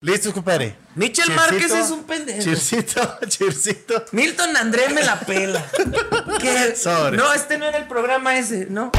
Listo, compadre. Michel Márquez es un pendejo. Chircito, chircito. Milton André me la pela. ¿Qué? No, este no era el programa ese, no.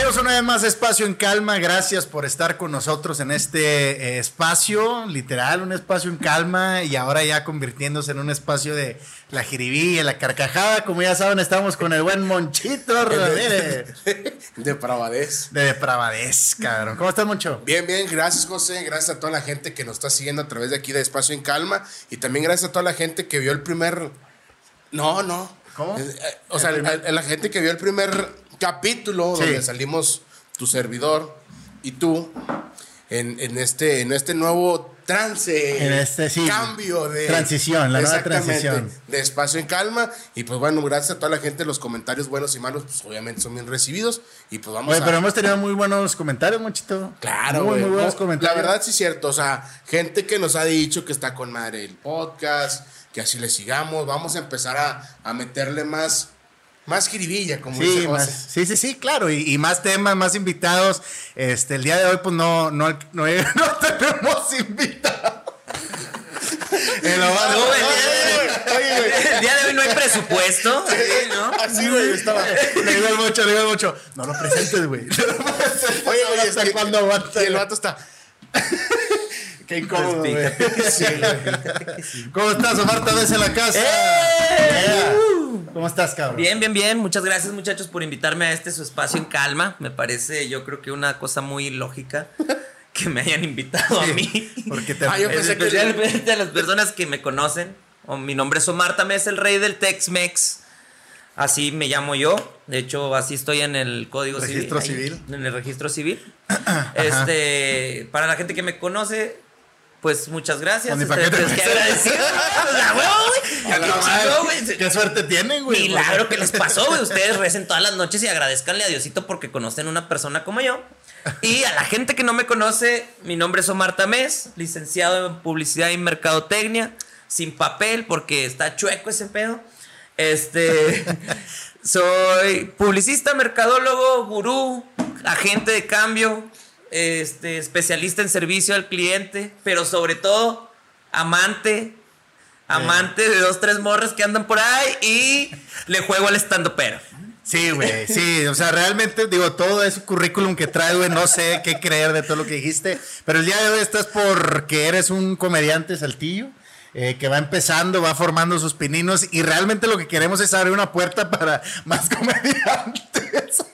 Bienvenidos una vez más a Espacio en Calma. Gracias por estar con nosotros en este eh, espacio, literal, un espacio en calma y ahora ya convirtiéndose en un espacio de la jiribilla, la carcajada. Como ya saben, estamos con el buen Monchito Ramírez. Depravadez. De depravadez, cabrón. ¿Cómo estás, Moncho? Bien, bien. Gracias, José. Gracias a toda la gente que nos está siguiendo a través de aquí de Espacio en Calma y también gracias a toda la gente que vio el primer... No, no. ¿Cómo? Eh, o sea, la gente que vio el primer capítulo donde salimos tu servidor y tú en, en, este, en este nuevo trance, en este cambio de transición, la nueva transición. de espacio en calma. Y pues bueno, gracias a toda la gente, los comentarios buenos y malos pues obviamente son bien recibidos. Y pues vamos Oye, pero hemos tenido muy buenos comentarios, muchito. Claro, muy, muy buenos comentarios. La verdad sí es cierto, o sea, gente que nos ha dicho que está con madre el podcast, que así le sigamos, vamos a empezar a, a meterle más más jiribilla, como sí, sí, sí, sí, claro. Y, más temas, más invitados. Este, el día de hoy, pues no, no, no, tenemos invitados. el, día de hoy no hay presupuesto. ¿no? Así, güey, estaba. Le digo al mocho, le digo al mocho. No lo presentes, güey. Oye, oye, ¿hasta cuándo aguanta? Y el vato está. Qué incómodo, güey. Sí, ¿Cómo estás, Omar? ¿Estás en la casa? ¡Eh! ¿Cómo estás, cabrón? Bien, bien, bien. Muchas gracias, muchachos, por invitarme a este su espacio en calma. Me parece, yo creo que una cosa muy lógica que me hayan invitado a mí. Porque te ah, yo pensé Especialmente que... a las personas que me conocen. O, mi nombre es Omar Tamés, el rey del Tex-Mex. Así me llamo yo. De hecho, así estoy en el código registro civil. en el registro civil. este, para la gente que me conoce, pues muchas gracias. Pues, qué agradecido. Qué suerte tienen, güey. Milagro que les pasó, güey. Ustedes recen todas las noches y agradezcanle a Diosito porque conocen una persona como yo. Y a la gente que no me conoce, mi nombre es Omar Tamés, licenciado en Publicidad y Mercadotecnia, sin papel porque está chueco ese pedo. Este, soy publicista, mercadólogo, gurú, agente de cambio, este, especialista en servicio al cliente, pero sobre todo amante, amante de dos, tres morras que andan por ahí y le juego al estando pero. Sí, güey, sí, o sea, realmente, digo, todo ese currículum que trae, güey, no sé qué creer de todo lo que dijiste, pero el día de hoy estás porque eres un comediante saltillo, eh, que va empezando, va formando sus pininos, y realmente lo que queremos es abrir una puerta para más comediantes.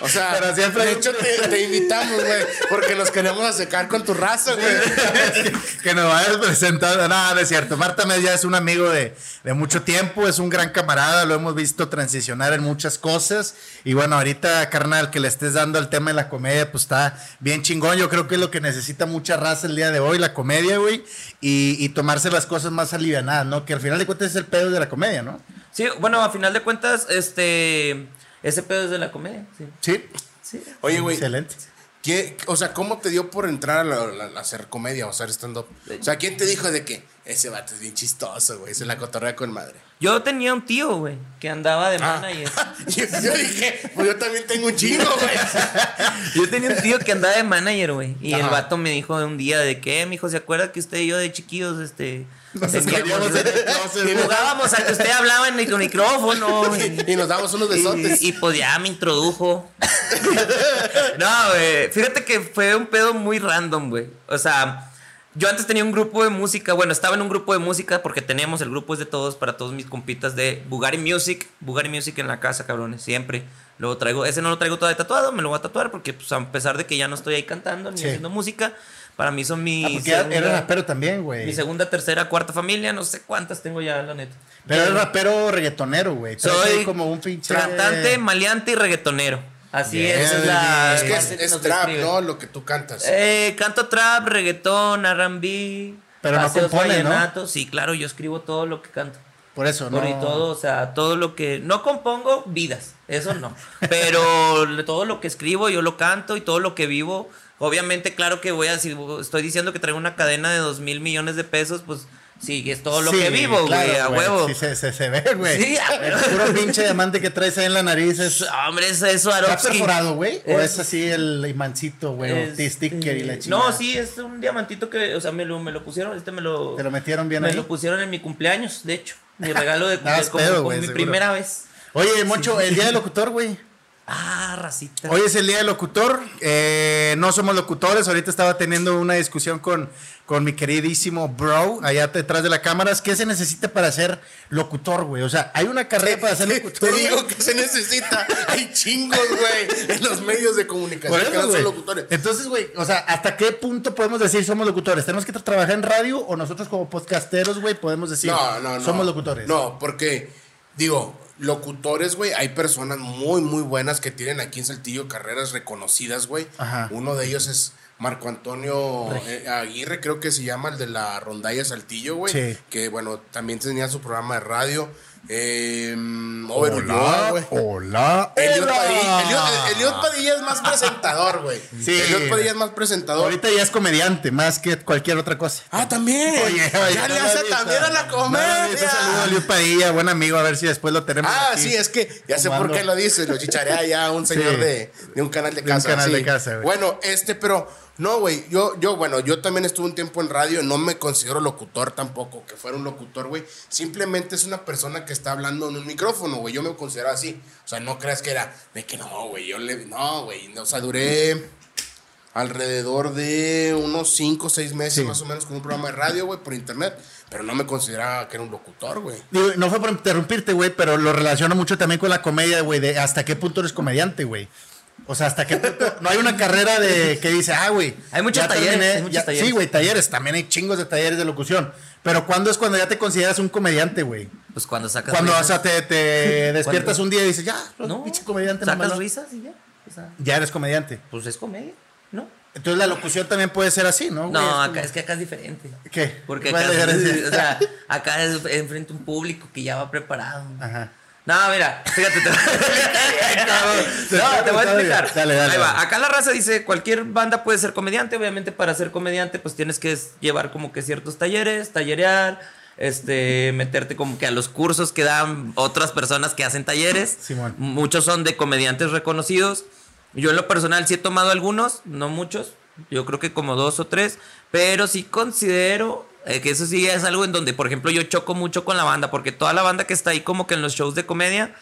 O sea, de hecho te, invitamos, güey, porque nos queremos acercar con tu raza, güey. que nos vayas presentando. Nada, no es cierto. Marta Media es un amigo de, mucho tiempo, es un gran camarada, lo hemos visto transicionar en muchas cosas. Y bueno, ahorita, carnal, que le estés dando al tema de la comedia, pues está bien chingón. Yo creo que es lo que necesita mucha raza el día de hoy, la comedia, güey, y, y tomarse las cosas más alivianadas, ¿no? Que al final de cuentas es el pedo de la comedia, ¿no? Sí, bueno, a final de cuentas, este ese pedo es de la comedia, sí. Sí. Oye, güey. Excelente. ¿Qué, o sea, ¿cómo te dio por entrar a, hacer comedia o hacer stand-up? O sea, ¿quién te dijo de que ese vato es bien chistoso, güey? Se la cotorrea con madre. Yo tenía un tío, güey, que andaba de ah. manager. yo, yo, dije, pues yo también tengo un chingo, güey. yo tenía un tío que andaba de manager, güey. Y el vato me dijo un día de que, eh, mijo, ¿se acuerda que usted y yo de chiquillos, este y jugábamos a que usted hablaba en el micrófono. Y, nos dábamos unos besotes. Y, pues ya me introdujo. no, güey. Fíjate que fue un pedo muy random, güey. O sea, yo antes tenía un grupo de música. Bueno, estaba en un grupo de música porque teníamos el grupo es de todos para todos mis compitas de Bugari Music. Bugari Music en la casa, cabrones. Siempre. Luego traigo, ese no lo traigo todavía tatuado, me lo voy a tatuar porque pues a pesar de que ya no estoy ahí cantando ni haciendo música, para mí son mis. Ah, porque eres rapero también, güey. Mi segunda, tercera, cuarta familia, no sé cuántas tengo ya, la neta. Pero eres rapero reggaetonero, güey. Soy como un pinche. Cantante, maleante y reggaetonero. Así es, es la. Es que es, trap, ¿no? Lo que tú cantas. Eh, canto trap, reggaetón, RB. Pero no compone, ¿no? Sí, claro, yo escribo todo lo que canto. Por eso, ¿no? Por y todo, o sea, todo lo que. No compongo vidas, eso no. Pero todo lo que escribo, yo lo canto y todo lo que vivo. Obviamente, claro que voy a decir, estoy diciendo que traigo una cadena de dos mil millones de pesos, pues Sí, es todo lo Sí, que vivo, güey, a huevo. Sí, se, se, se ve, güey. Sí, el puro pinche diamante que traes ahí en la nariz es. Hombre, es eso, ¿Está Arovsky. perforado, güey? ¿O Es- es así el imancito, güey? O Es- t- sticker y la chingada. No, sí, es un diamantito que, o sea, me lo, me lo pusieron, este me lo... ¿Te lo metieron bien Me ahí? lo pusieron en mi cumpleaños, de hecho. Mi regalo de cumpleaños, como, pedo, como güey, mi primera vez. Oye, Moncho, el día del locutor, güey. Ah, racita. Hoy es el día del locutor. eh, no somos locutores. Ahorita estaba teniendo una discusión con, con mi queridísimo bro allá detrás de la cámara. ¿Qué se necesita para ser locutor, güey? O sea, hay una carrera para ser Te locutor. güey? digo que se necesita. Hay chingos, güey, en los medios de comunicación Por que eso, no son locutores. Entonces, güey, o sea, ¿hasta qué punto podemos decir somos locutores? ¿Tenemos que tra- trabajar en radio o nosotros como podcasteros, güey, podemos decir No, no, no. somos locutores? No, porque, digo, locutores, güey, hay personas muy, muy buenas que tienen aquí en Saltillo carreras reconocidas, güey. Ajá. Uno de ellos es Marco Antonio eh, Aguirre, creo que se llama el de la rondalla Saltillo, güey. Sí. Que, bueno, también tenía su programa de radio. Eh, Over Hola, hola. Eliot. Padilla, Eliot- Eliot Padilla es más presentador, güey. Sí. Eliot Padilla es más presentador. Ahorita ya es comediante, más que cualquier otra cosa. Ah, también. Oye, oye, ya no le hace visto. también a la No comedia. visto. Saludo a Luis Padilla, buen amigo, a ver si después lo tenemos. Ah, aquí. sí, es que ya sé ¿Cómo por qué lo dices, lo chicharea ya un señor Sí. de, de un canal de De un casa. canal sí. de casa, güey. Bueno, este, pero no, güey, yo, yo, bueno, yo también estuve un tiempo en radio, no me considero locutor tampoco, que fuera un locutor, güey. Simplemente es una persona que está hablando en un micrófono, güey, yo me considero así. O sea, no creas que era de que no, güey, yo le, no, güey, no, o sea, duré alrededor de unos 5 o 6 meses Sí. más o menos con un programa de radio, güey, por internet, pero no me consideraba que era un locutor, güey. No fue por interrumpirte, güey, pero lo relaciono mucho también con la comedia, güey, de hasta qué punto eres comediante, güey. O sea, hasta punto. No hay una carrera de que dice, ah, güey. Hay muchos talleres, terminé, hay muchos ya- talleres. Sí, güey, talleres. También hay chingos de talleres de locución. Pero ¿cuándo es cuando ya te consideras un comediante, güey? Pues cuando sacas Cuando, o risas. sea, te, te despiertas un día y dices, ya, no, pinche comediante, sacas mamalón. risas y ya. O sea, Ya eres comediante. pues es comedia, ¿no? Entonces la locución también puede ser así, ¿no? No, acá es que acá es diferente. ¿Qué? Porque ¿Cuál acá, es o sea, acá es enfrente a un público que ya va preparado. Ajá. No, mira, fíjate. Te... no, te voy a explicar. Dale, dale, Ahí va. Acá la raza dice, cualquier banda puede ser comediante. Obviamente para ser comediante pues tienes que llevar como que ciertos talleres, tallerear, este, meterte como que a los cursos que dan otras personas que hacen talleres. Simón. Muchos son de comediantes reconocidos. Yo en lo personal sí he tomado algunos, no muchos. Yo creo que como dos o tres. Pero sí considero eh, que eso sí es algo en donde, por ejemplo, yo choco mucho con la banda. Porque toda la banda que está ahí como que en los shows de comedia,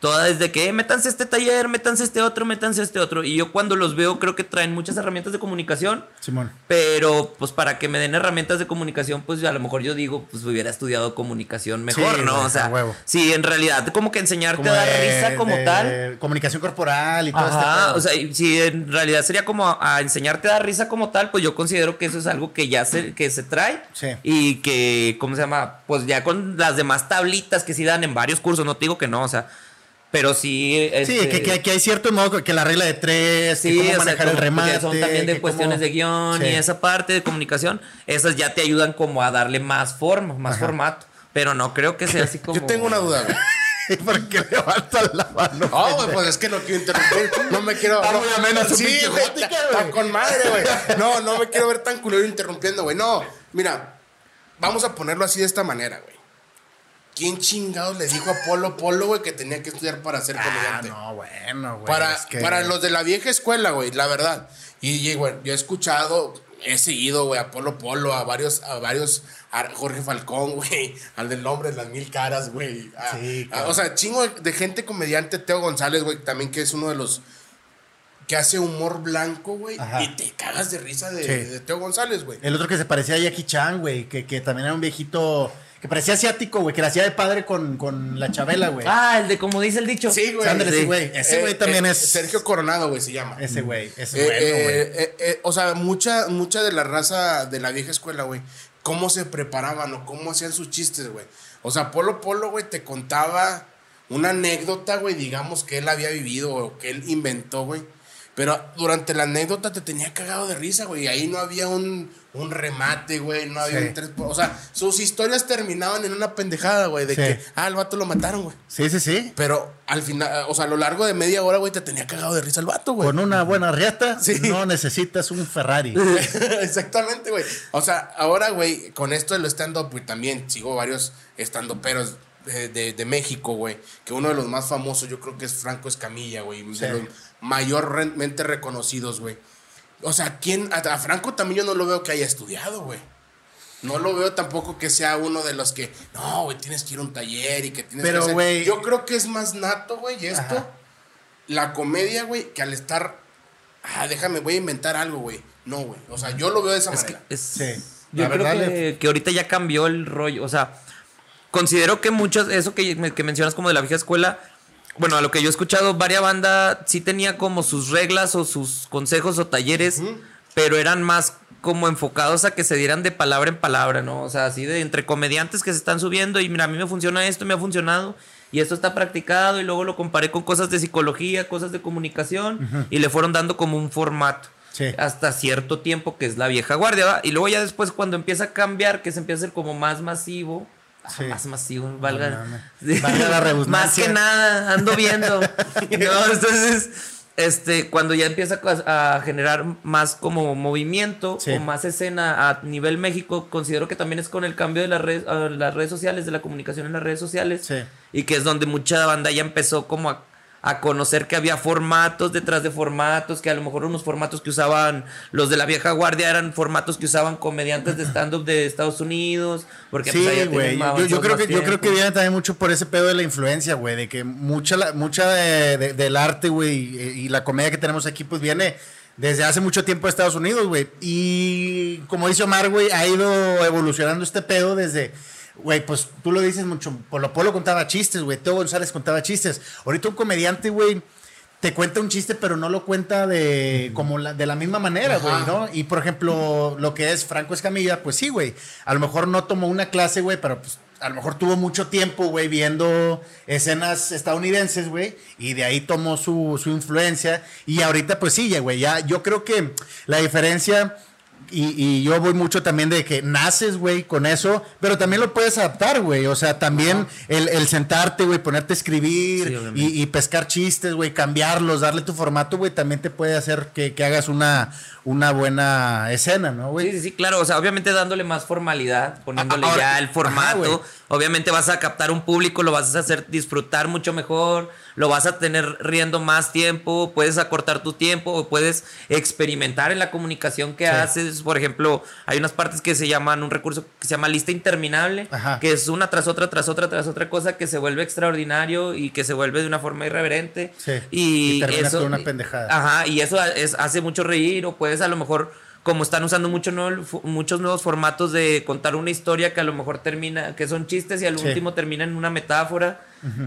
toda es de que, eh, métanse este taller, métanse este otro, métanse este otro. Y yo cuando los veo creo que traen muchas herramientas de comunicación. Simón. Pero, pues, para que me den herramientas de comunicación, pues, a lo mejor yo digo, pues, hubiera estudiado comunicación mejor, Sí, ¿no? o sea, huevo. sí, en realidad, como que enseñarte Como a dar de- risa como de tal. Comunicación corporal y todo este Ajá, pedo. o sea, y si en realidad sería como a, a enseñarte a dar risa como tal, pues yo considero que eso es algo que ya se, que se trae. Sí. Y que, ¿cómo se llama? Pues ya con las demás tablitas que sí dan en varios cursos, no te digo que no, o sea, pero sí. Sí, este, que, que, que hay cierto modo que la regla de tres, que Sí, cómo sea, manejar el como- porque remate. son también de que cuestiones cómo- de guion Sí. y esa parte de comunicación, esas ya te ayudan como a darle más forma, más formato. Pero no creo que sea así como. Yo tengo una duda, güey. ¿Por qué levantas la mano? No, güey, pues es que no quiero interrumpir. No me quiero. Está no- muy amena su Sí, está con madre, güey. No, no me quiero ver tan culero interrumpiendo, güey. No, mira, vamos a ponerlo así de esta manera, güey. ¿Quién chingados le dijo a Polo Polo, güey, que tenía que estudiar para ser Ah, comediante? no, bueno, güey. para, es que- para los de la vieja escuela, güey, la verdad. Y, güey, yo he escuchado, he seguido, güey, a Polo Polo, a varios, a varios, a Jorge Falcón, güey, al del nombre de las mil caras, güey. Sí, a- claro. o sea, chingo de, gente comediante, Teo González, güey, también que es uno de los que hace humor blanco, güey, y te cagas de risa de, Sí. de Teo González, güey. El otro que se parecía a Jackie Chan, güey, que, que también era un viejito, que parecía asiático, güey, que la hacía de padre con, con la Chabela, güey. Ah, el de como dice el dicho. Sí, güey. Ándale, sí, güey. Ese güey también es- Sergio Coronado, güey, se llama. Ese güey, ese Eh, bueno, güey. eh, eh, eh, o sea, mucha, mucha de la raza de la vieja escuela, güey, cómo se preparaban o cómo hacían sus chistes, güey. O sea, Polo Polo, güey, te contaba una anécdota, güey, digamos que él había vivido o que él inventó, güey. Pero durante la anécdota te tenía cagado de risa, güey. Y ahí no había un, un remate, güey. No había Sí. un tres. O sea, sus historias terminaban en una pendejada, güey. De Sí. que, ah, el vato lo mataron, güey. Sí, sí, sí. Pero al final, o sea, a lo largo de media hora, güey, te tenía cagado de risa el vato, güey. Con una buena riata Sí. no necesitas un Ferrari. Exactamente, güey. O sea, ahora, güey, con esto de lo stand-up, güey, también sigo varios stand-uperos de, de, de México, güey. Que uno de los más famosos, yo creo que es Franco Escamilla, güey. Sí. De los mayormente reconocidos, güey. O sea, ¿quién? A, a Franco también yo no lo veo que haya estudiado, güey. No lo veo tampoco que sea uno de los que, no, güey, tienes que ir a un taller y que tienes Pero, que hacer-". güey- Yo creo que es más nato, güey, esto. Ajá. La comedia, güey, que al estar, ah, déjame, voy a inventar algo, güey. No, güey. O sea, yo lo veo de esa Es que manera. es- Sí. Yo La creo verdad, que, que ahorita ya cambió el rollo. O sea, considero que muchos, eso que, que mencionas como de la vieja escuela, bueno, a lo que yo he escuchado, varias banda sí tenía como sus reglas o sus consejos o talleres, pero eran más como enfocados a que se dieran de palabra en palabra, ¿no? O sea, así de entre comediantes que se están subiendo y mira, a mí me funciona esto, me ha funcionado. Y esto está practicado y luego lo comparé con cosas de psicología, cosas de comunicación y le fueron dando como un formato Sí. hasta cierto tiempo, que es la vieja guardia, ¿va? Y luego ya después cuando empieza a cambiar, que se empieza a ser como más masivo. Sí. Más masivo, valga. No, no, no. Sí. Valga la redundancia. Más que nada, ando viendo. entonces, este, cuando ya empieza a a generar más como movimiento Sí. o más escena a nivel México, considero que también es con el cambio de las redes, las redes sociales, de la comunicación en las redes sociales. Sí. Y que es donde mucha banda ya empezó como a, a conocer que había formatos detrás de formatos, que a lo mejor unos formatos que usaban los de la vieja guardia eran formatos que usaban comediantes de stand-up de Estados Unidos. Porque Sí, pues, güey. Yo, yo creo que yo creo que viene también mucho por ese pedo de la influencia, güey, de que mucha mucha de- de- del arte, güey, y, y la comedia que tenemos aquí pues viene desde hace mucho tiempo de Estados Unidos, güey. Y como dice Omar, güey, ha ido evolucionando este pedo desde Güey, pues tú lo dices mucho. Polo Polo contaba chistes, güey. Teo González contaba chistes. Ahorita un comediante, güey, te cuenta un chiste, pero no lo cuenta de como la, de la misma manera, güey, ¿no? Y por ejemplo, lo que es Franco Escamilla, pues sí, güey. A lo mejor no tomó una clase, güey, pero pues a lo mejor tuvo mucho tiempo, güey, viendo escenas estadounidenses, güey, y de ahí tomó su, su influencia. Y ahorita, pues sí, ya, güey, ya yo creo que la diferencia. Y, y yo voy mucho también de que naces, güey, con eso, pero también lo puedes adaptar, güey. O sea, también el, el sentarte, güey, ponerte a escribir Sí, y, y pescar chistes, güey, cambiarlos, darle tu formato, güey, también te puede hacer que, que hagas una, una buena escena, ¿no, güey? sí, sí, claro. O sea, obviamente dándole más formalidad, poniéndole Ahora- ya el ajá, formato. güey. Obviamente vas a captar un público, lo vas a hacer disfrutar mucho mejor, lo vas a tener riendo más tiempo, puedes acortar tu tiempo o puedes experimentar en la comunicación que Sí. haces. Por ejemplo, hay unas partes que se llaman un recurso que se llama lista interminable, Ajá. que es una tras otra, tras otra, tras otra cosa que se vuelve extraordinario y que se vuelve de una forma irreverente. Sí. Y, Y terminas eso, con una pendejada. Ajá, y eso es, hace mucho reír o puedes a lo mejor, como están usando mucho nuevo- muchos nuevos formatos de contar una historia que a lo mejor termina, que son chistes y al Sí. último termina en una metáfora.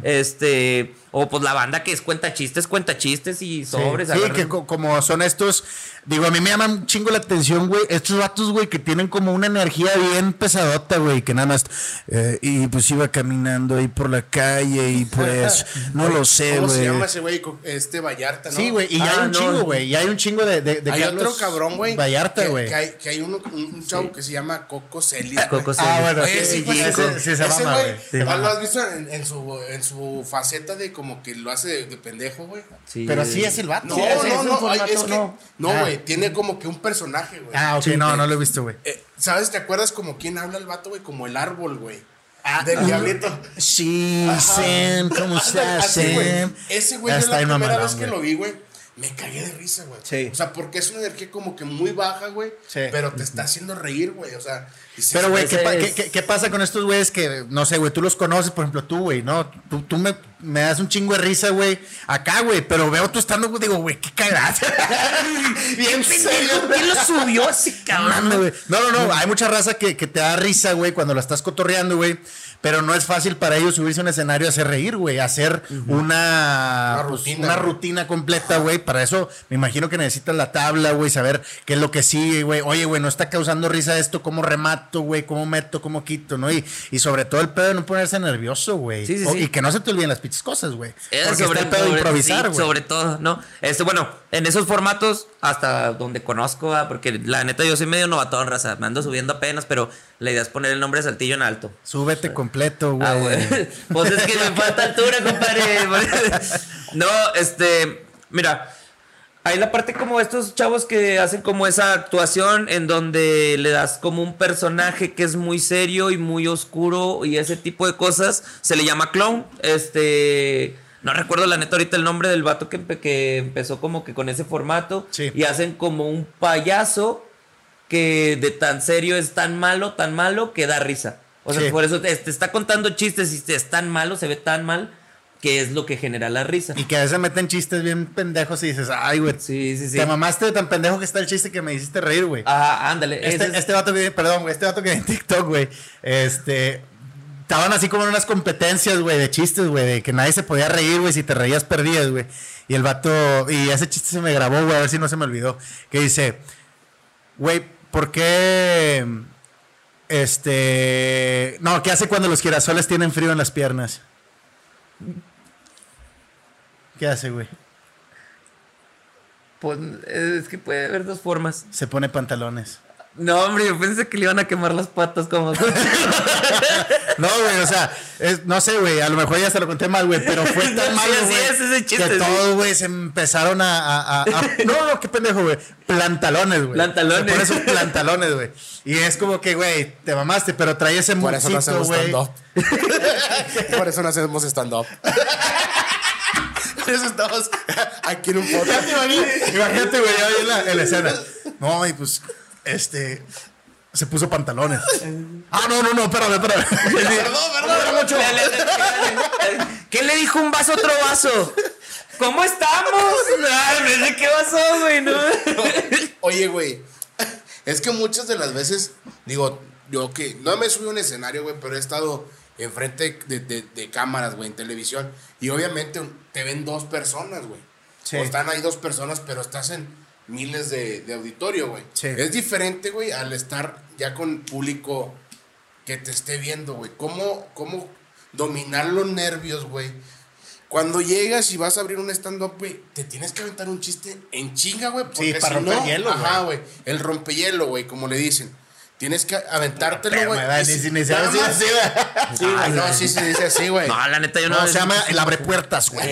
Este, o pues la banda que es cuenta chistes, cuenta chistes y sobres. Sí, sí, que co- como son estos, digo, a mí me llaman un chingo la atención, güey, estos vatos, güey, que tienen como una energía bien pesadota, güey, que nada más, eh, y pues iba caminando ahí por la calle y pues, no lo sé, ¿Cómo se güey. llama ese güey? Este Vallarta, ¿no? Sí, güey, y Ah, hay un no. chingo, güey, y hay un chingo de, de, de Hay Carlos otro cabrón, güey. Vallarta, que- güey. Que, hay, que hay uno, un, chavo que se llama Coco Celis. güey. Coco Ah, Celis. bueno, Oye, sí, sí, ese- sí se mama, güey, güey. ¿lo has visto en, en su, en su faceta de como que lo hace de, de pendejo, güey? Sí. Pero así es el vato. No, Sí, es no, no, formato, es que, no. no, Ah. güey, tiene como que un personaje, güey. Ah, ok, Sí, no, no lo he visto, güey. Eh, ¿Sabes? ¿Te acuerdas como quién habla el vato, güey? Como el árbol, güey. Ah, Del ah. diablito. Sí, Ajá. Sam, ¿cómo estás, Así, güey. Sam? Ese güey, yo está la primera vez que lo vi, güey, me cagué de risa, güey. Sí. O sea, porque es una energía como que muy baja, güey. Sí. Pero te está haciendo reír, güey. O sea, dices, Pero, güey, ¿qué, pa- es- qué- qué- pasa con estos güeyes que, no sé, güey, tú los conoces, por ejemplo, tú, güey, ¿no? Tú, tú me, me das un chingo de risa, güey, acá, güey, pero veo tú estando, güey, digo, güey, qué cagada. Bien serio. ¿Quién lo subió así, güey. No, no, no, hay mucha raza que, que te da risa, güey, cuando la estás cotorreando, güey. Pero no es fácil para ellos subirse a un escenario a hacer reír, güey, hacer una, Una pues, rutina, una güey. rutina completa, güey. Para eso me imagino que necesitas la tabla, güey, saber qué es lo que sigue, güey. Oye, güey, no está causando risa esto, cómo remato, güey, cómo meto, cómo quito, ¿no? Y, y sobre todo el pedo de no ponerse nervioso, güey. Sí, sí, O- sí. Y que no se te olviden las pinches cosas, güey. Es Porque está el pedo de sobre- improvisar, sí, güey. sobre todo, ¿no? Este, bueno, en esos formatos, hasta donde conozco, ah, porque la neta yo soy medio novatón, raza, me ando subiendo apenas, pero la idea es poner el nombre de Saltillo en alto. Súbete completo, güey. Ah, güey. Pues es que me falta altura, compadre. No, este, mira, hay la parte como estos chavos que hacen como esa actuación en donde le das como un personaje que es muy serio y muy oscuro y ese tipo de cosas. Se le llama clown. Este, no recuerdo la neta ahorita el nombre del vato que, empe- que empezó como que con ese formato. Sí. Y hacen como un payaso que de tan serio es tan malo, tan malo que da risa. O sea, Sí. por eso te, te está contando chistes y es tan malo, se ve tan mal, que es lo que genera la risa. Y que a veces meten chistes bien pendejos y dices, ay, güey. Sí, sí, sí. Te mamaste de tan pendejo que está el chiste que me hiciste reír, güey. Ajá, ándale. Este, es- este vato perdón, güey, este vato que en TikTok, güey, este, estaban así como en unas competencias, güey, de chistes, güey, de que nadie se podía reír, güey, si te reías perdías, güey. Y el vato, y ese chiste se me grabó, güey, a ver si no se me olvidó, que dice, güey, ¿por qué, este, no, ¿qué hace cuando los girasoles tienen frío en las piernas? ¿Qué hace, güey? Pues, es que puede haber dos formas. Se pone pantalones. No, hombre, yo pensé que le iban a quemar las patas como... No, güey, o sea, es- no sé, güey, a lo mejor ya se lo conté mal, güey, pero fue tan malo, güey, es ese chiste, que sí. todos, güey, se empezaron a, a- a- a- No, no, qué pendejo, güey, plantalones, güey. Plantalones. Pone esos plantalones, güey. Y es como que, güey, te mamaste, pero trae ese Por eso no hacemos güey. stand-up. Por eso no hacemos stand-up. Por eso estamos aquí en un podcast. Imagínate, güey, ya en la, en la escena. No, y pues, este... Se puso pantalones. Ah, no, no, no, espérame, espérame. Perdón, perdón, mucho. ¿Qué le dijo un vaso a otro vaso? ¿Cómo estamos? Ay, qué pasó, güey, no. Oye, güey. Es que muchas de las veces, digo, yo que no me subí a un escenario, güey, pero he estado enfrente de, de- de cámaras, güey, en televisión. Y obviamente te ven dos personas, güey. Sí. O están ahí dos personas, pero estás en miles de, de auditorio, güey. Sí. Es diferente, güey, al estar ya con público que te esté viendo, güey. ¿Cómo, cómo dominar los nervios, güey? Cuando llegas y vas a abrir un stand-up, güey, te tienes que aventar un chiste en chinga, güey. Sí, para si romper no- hielo, güey. Ajá, güey. El rompehielo, güey, como le dicen. Tienes que aventártelo, güey. Ni, si- se así. Sí, güey, no, sí se dice así, güey. No, la neta, yo no. No, se llama el abre puertas, güey.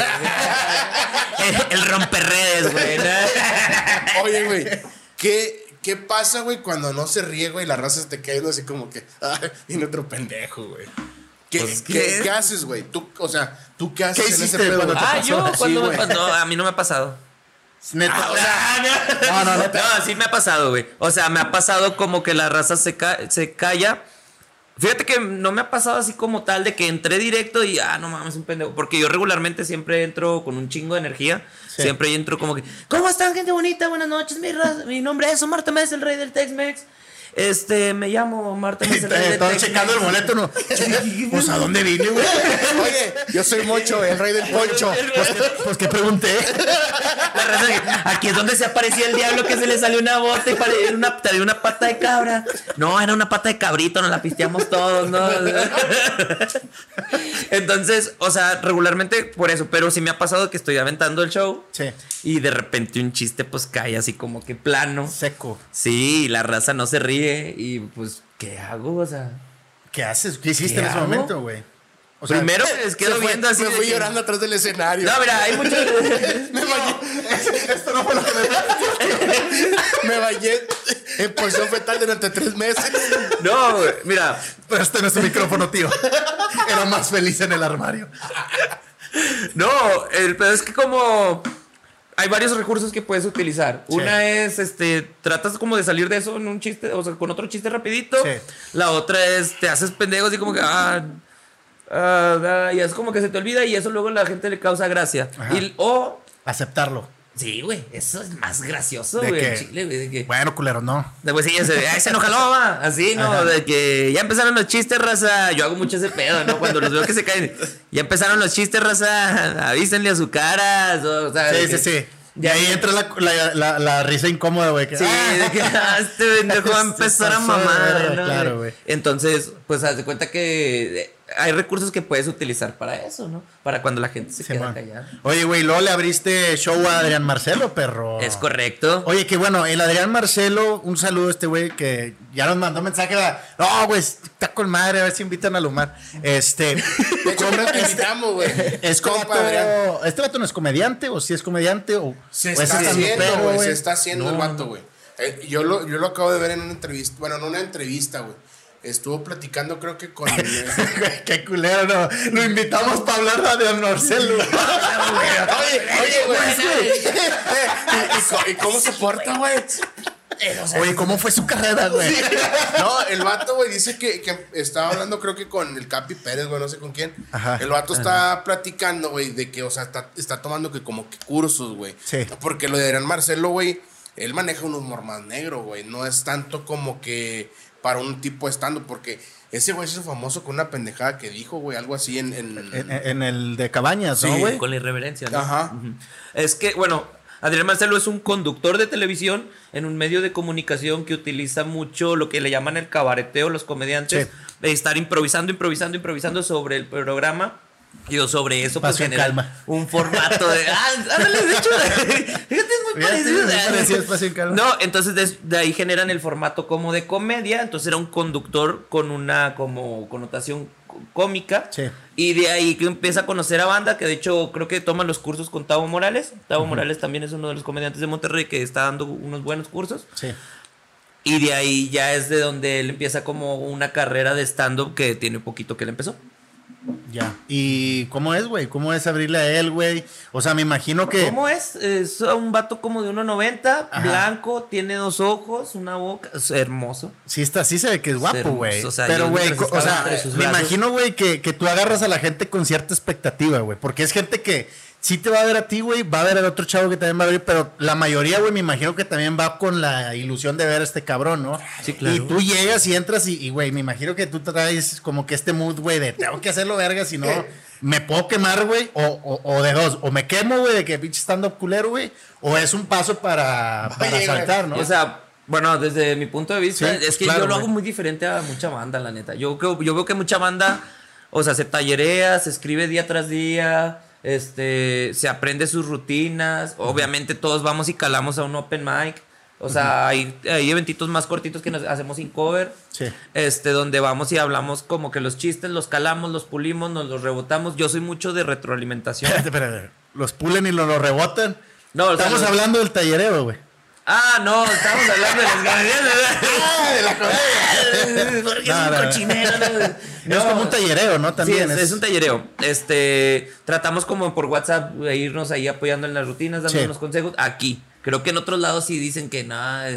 El, el romperredes, güey. ¿no? Oye, güey, ¿qué, ¿qué pasa, güey, cuando no se ríe, güey, la raza se te cae así como que, ay, viene otro pendejo, güey? ¿Qué, Pues, ¿qué, ¿qué? qué haces, güey? Tú, o sea, ¿tú qué haces ¿Qué en ese hiciste pedo? cuando te Ah, pasó? yo, Sí, cuando me güey. pasó. No, a mí no me ha pasado. Neta. Ah, o sea, no, No, no, no. No, sí me ha pasado, güey. O sea, me ha pasado como que la raza se, ca- se calla. Fíjate que no me ha pasado así como tal de que entré directo y, ah, no mames, un pendejo. Porque yo regularmente siempre entro con un chingo de energía. Sí. Siempre entro como que, ¿cómo están, gente bonita? Buenas noches, mi, raza- mi nombre es Omar Tamés, el rey del Tex-Mex. Este, me llamo del Estaba checando el boleto, ¿no? Pues, ¿a dónde vine, güey? Oye, yo soy Mocho, el rey del poncho. Pues, que, pues, que pregunté. La raza que, Aquí es donde se aparecía el diablo que se le salió una bota y pare- una, una pata de cabra. No, era una pata de cabrito, nos la pisteamos todos, ¿no? Entonces, o sea, regularmente por eso, pero sí me ha pasado que estoy aventando el show Sí. y de repente un chiste pues cae así como que plano. Seco. Sí, la raza no se ríe y pues, ¿qué hago? O sea, ¿Qué haces? ¿Qué hiciste ¿Qué en ese hago? momento, güey? O primero me les quedo fue- viendo así. Me fui que- llorando atrás del escenario. No, mira, hay muchos. Me bañé, Esto no fue lo que me me bañé en posición fetal durante tres meses. No, güey, mira, Pero este no es tu micrófono, tío. Era más feliz en el armario. No, el pedo es que como hay varios recursos que puedes utilizar. Sí. Una es, este, tratas como de salir de eso en un chiste, o sea, con otro chiste rapidito. Sí. La otra es, te haces pendejo así como que, ah, ah, ah, y es como que se te olvida y eso luego a la gente le causa gracia. Ajá. Y, o, Aceptarlo. Sí, güey, eso es más gracioso, De güey, que- en Chile, güey, de que... Bueno, culero, no. De pues sí, ya se, ay, se enojó, va. Así, ¿no? Ajá. De que ya empezaron los chistes, raza. Yo hago mucho ese pedo, ¿no? Cuando los veo que se caen. Ya empezaron los chistes, raza. Avísenle a su cara. O sea, de Sí, que- sí, sí. Y ahí entra la, la, la, la risa incómoda, güey. Sí, ah, de que ah, este pendejo va a empezar a de mamar. claro, güey. Entonces, pues haz de cuenta que eh, hay recursos que puedes utilizar para eso, ¿no? Para cuando la gente se queda callada. Oye, güey, luego le abriste show a Adrián Marcelo, perro. Es correcto. Oye, que bueno, el Adrián Marcelo, un saludo a este güey que ya nos mandó mensaje. No, güey, está con madre, a ver si invitan a Lumar. Este. De hecho, creo que este- invitamos, güey. Es Adrián. ¿Este vato no es comediante o si es comediante o, Se o está estandopero, haciendo, güey. güey? Se está haciendo el vato, güey. Eh, yo, lo, yo lo acabo de ver en una entrevista. Bueno, en una entrevista, güey. Estuvo platicando, creo que con. Qué culero, no. Lo invitamos para hablar de Marcelo. oye, oye, güey. ¿Y, y co- y cómo se porta, güey? Oye, ¿cómo fue su carrera, güey? No, el vato, güey, dice que, que estaba hablando, creo que con el Capi Pérez, güey, no sé con quién. Ajá. El vato está platicando, güey, de que, o sea, está, está tomando que como que cursos, güey. Sí. Porque lo de Adrián Marcelo, güey, él maneja un humor más negro, güey. No es tanto como que para un tipo de stand porque ese güey se hizo famoso con una pendejada que dijo, güey, algo así en. en- En, en el de Cabañas, ¿no, Sí. güey? Con la irreverencia, ¿no? Ajá. Es que, bueno, Adrián Marcelo es un conductor de televisión en un medio de comunicación que utiliza mucho lo que le llaman el cabareteo, los comediantes, Sí. de estar improvisando, improvisando, improvisando sobre el programa. Y sobre eso, pues en genera calma. un formato de. Ah, ándale, de hecho, fíjate, es muy parecido. es muy parecido a Espacio en Calma. No, entonces de, de ahí generan el formato como de comedia. Entonces era un conductor con una como connotación cómica. Sí. Y de ahí que empieza a conocer a banda, que de hecho creo que toma los cursos con Tavo Morales. Tavo Morales también es uno de los comediantes de Monterrey que está dando unos buenos cursos. Sí. Y de ahí ya es de donde él empieza como una carrera de stand-up que tiene poquito que él empezó. Ya. ¿Y cómo es, güey? ¿Cómo es abrirle a él, güey? O sea, me imagino que. ¿Cómo es? Es un vato como de 1.90, Ajá. blanco, tiene dos ojos, una boca, es hermoso. Sí, está, sí se ve que es guapo, güey. o sea, Pero, güey, o sea, me brazos- imagino, güey, que, que tú agarras a la gente con cierta expectativa, güey. Porque es gente que sí te va a ver a ti, güey, va a ver al otro chavo que también va a ver, pero la mayoría, güey, me imagino que también va con la ilusión de ver a este cabrón, ¿no? Sí, claro. Y tú llegas y entras y, güey, me imagino que tú traes como que este mood, güey, de tengo que hacerlo verga, si no me puedo quemar, güey, o, o, o de dos, o me quemo, güey, de que pinche stand-up culero, güey, o es un paso para, para Oye, saltar, ¿no? O sea, bueno, desde mi punto de vista, Sí, es que claro, yo lo hago muy diferente a mucha banda, la neta. Yo, creo- yo veo que mucha banda, o sea, se tallerea, se escribe día tras día, este, se aprende sus rutinas. Obviamente todos vamos y calamos a un open mic. O sea, hay, hay eventitos más cortitos que nos hacemos sin cover. Sí. Este, donde vamos y hablamos como que los chistes los calamos, los pulimos, nos los rebotamos. Yo soy mucho de retroalimentación. Espérate, espérate. Los pulen y lo, lo rebotan. No, o sea, Estamos los- hablando del tallereo, güey. Ah, no, estamos hablando de las Ah, de la comedia. Porque es un no, cochinero. ¿no? Es como un tallereo, ¿no? También sí, es, es un tallereo. Este, tratamos como por WhatsApp de irnos ahí apoyando en las rutinas, dando Sí. unos consejos. Aquí, creo que en otros lados sí dicen que nada,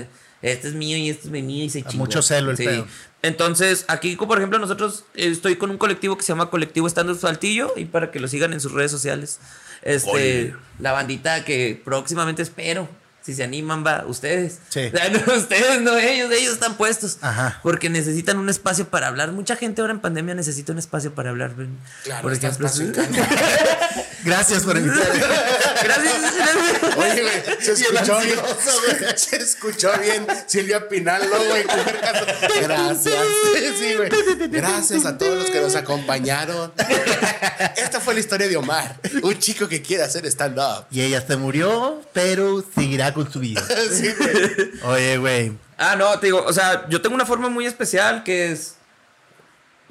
este es mío y este es mío y se chingó. mucho celo el pedo. Entonces, aquí, como por ejemplo, nosotros eh, estoy con un colectivo que se llama Colectivo Estando Saltillo y para que lo sigan en sus redes sociales. Este, Oye. la bandita que próximamente espero. Si se animan, va, ustedes. Sí. O sea, no, ustedes, no ellos, ellos están puestos. Ajá. Porque necesitan un espacio para hablar. Mucha gente ahora en pandemia necesita un espacio para hablar. Claro, por ejemplo, Gracias por invitarme. gracias, gracias. Oye, güey, se escuchó bien. Se escuchó bien Silvia Pinalo, güey. Gracias. Sí, güey. Gracias a todos los que nos acompañaron. Esta fue la historia de Omar, un chico que quiere hacer stand-up. Y ella se murió, pero seguirá con su vida. Sí, güey. Oye, güey. Ah, no, te digo, o sea, yo tengo una forma muy especial que es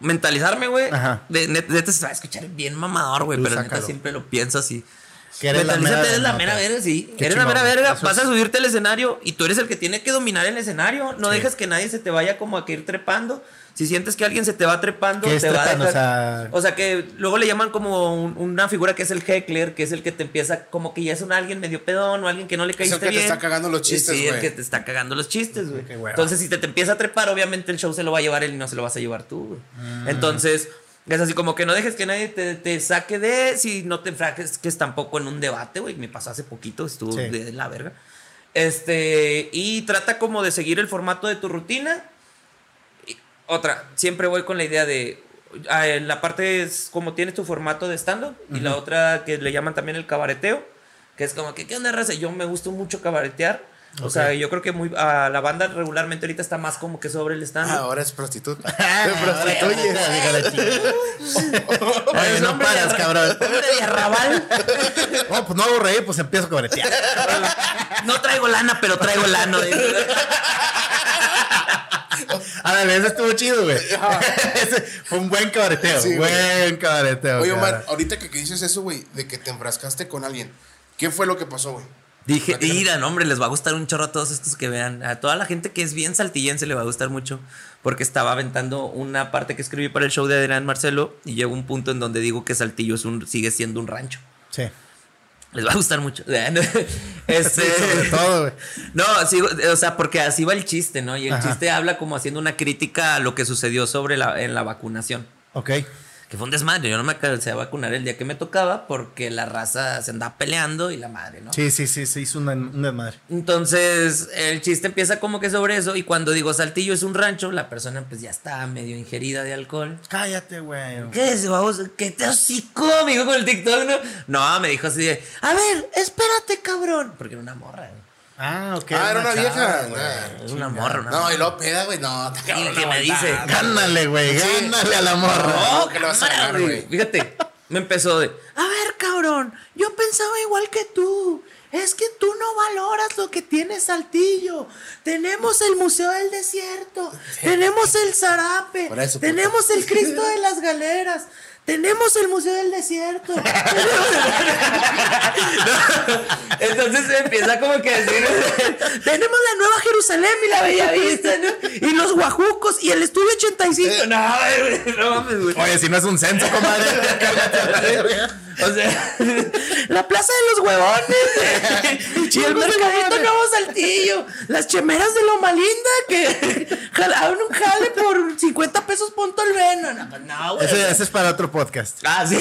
mentalizarme, güey. Ajá. De net- neta se va a escuchar bien mamador, güey, pero neta sácalo. siempre lo pienso así. Que eres la Mentalízate, mera eres la nota. mera verga, sí. Qué eres la mera verga. Eso Vas es- a subirte al escenario y tú eres el que tiene que dominar el escenario. No Sí. dejas que nadie se te vaya como a que ir trepando. Si sientes que alguien se te va trepando, ¿Qué es te va a trepando? dejar. O sea- que luego le llaman como un- una figura que es el heckler, que es el que te empieza como que ya es un alguien medio pedón o alguien que no le el caíste que te bien. está cagando los chistes, Sí, el güey. que te está cagando los chistes, güey. Entonces, si te, te empieza a trepar, obviamente el show se lo va a llevar él y no se lo vas a llevar tú, güey. Entonces, Es así como que no dejes que nadie te, te saque de, si no te enfraques, que es tampoco en un debate, güey. Me pasó hace poquito, estuvo Sí. de la verga. Este, y trata como de seguir el formato de tu rutina. Y otra, siempre voy con la idea de, ah, la parte es como tienes tu formato de stand-up y la otra que le llaman también el cabareteo, que es como que, ¿qué onda, raza? Yo me gusta mucho cabaretear. O sea, yo creo que muy, a la banda regularmente ahorita está más como que sobre el stand-up. Ahora es prostituta. Ah, prostituyes. Oye, no paras, cabrón. hombre de arrabal. No, pues no hago reír, pues empiezo a cobretear. No traigo lana, pero traigo lano. A ver, ese estuvo chido, güey. Fue un buen cabareteo. Sí, güey. buen cabareteo. Oye, Omar, ahorita que, que dices eso, güey, de que te enfrascaste con alguien, ¿qué fue lo que pasó, güey? Dije, no, hombre, les va a gustar un chorro a todos estos que vean. A toda la gente que es bien saltillense le va a gustar mucho. Porque estaba aventando una parte que escribí para el show de Adrián Marcelo. Y llegó un punto en donde digo que Saltillo es un, sigue siendo un rancho. Sí. Les va a gustar mucho. este, Sí, sobre todo, güey. No, o sea, porque así va el chiste, ¿no? Y el Ajá. chiste habla como haciendo una crítica a lo que sucedió sobre la, en la vacunación. Ok. Que fue un desmadre. Yo no me alcancé a vacunar el día que me tocaba porque la raza se andaba peleando y la madre, ¿no? Sí, sí, sí, se hizo una, una desmadre. Entonces, el chiste empieza como que sobre eso. Y cuando digo Saltillo es un rancho, la persona pues ya está medio ingerida de alcohol. Cállate, güey. ¿Qué es, vamos? ¿Qué te hocico, amigo, con el TikTok, no? No, me dijo así de, a ver, espérate, cabrón. Porque era una morra, güey. Ah, ok. Ah, era una chava, vieja. güey. Era una morra, No, morra. y luego peda, güey, no. te Y cabrón, que no, me no, dice, no, Gánale, güey. Sí. Gánale a la morra. No, que le vas a ganar, güey. Fíjate, me empezó de, a ver, cabrón, yo pensaba igual que tú. Es que tú no valoras lo que tiene Saltillo. Tenemos el Museo del Desierto, tenemos el Zarape, eso, tenemos el Cristo de las Galeras, tenemos el Museo del Desierto. Entonces empieza como que a decir, tenemos la Nueva Jerusalén y la Bella Vista, ¿no? Y los Guajucos y el Estudio 85. No, güey, no mames, güey. Oye, si no es un censo, comadre. O sea, la plaza de los huevones. y el mercadito Nuevo Saltillo. Las chemeras de Loma Linda que jalaban un jale por 50 pesos punto el veno. No, pues no, güey. ese, ese es para otro podcast. Ah, sí.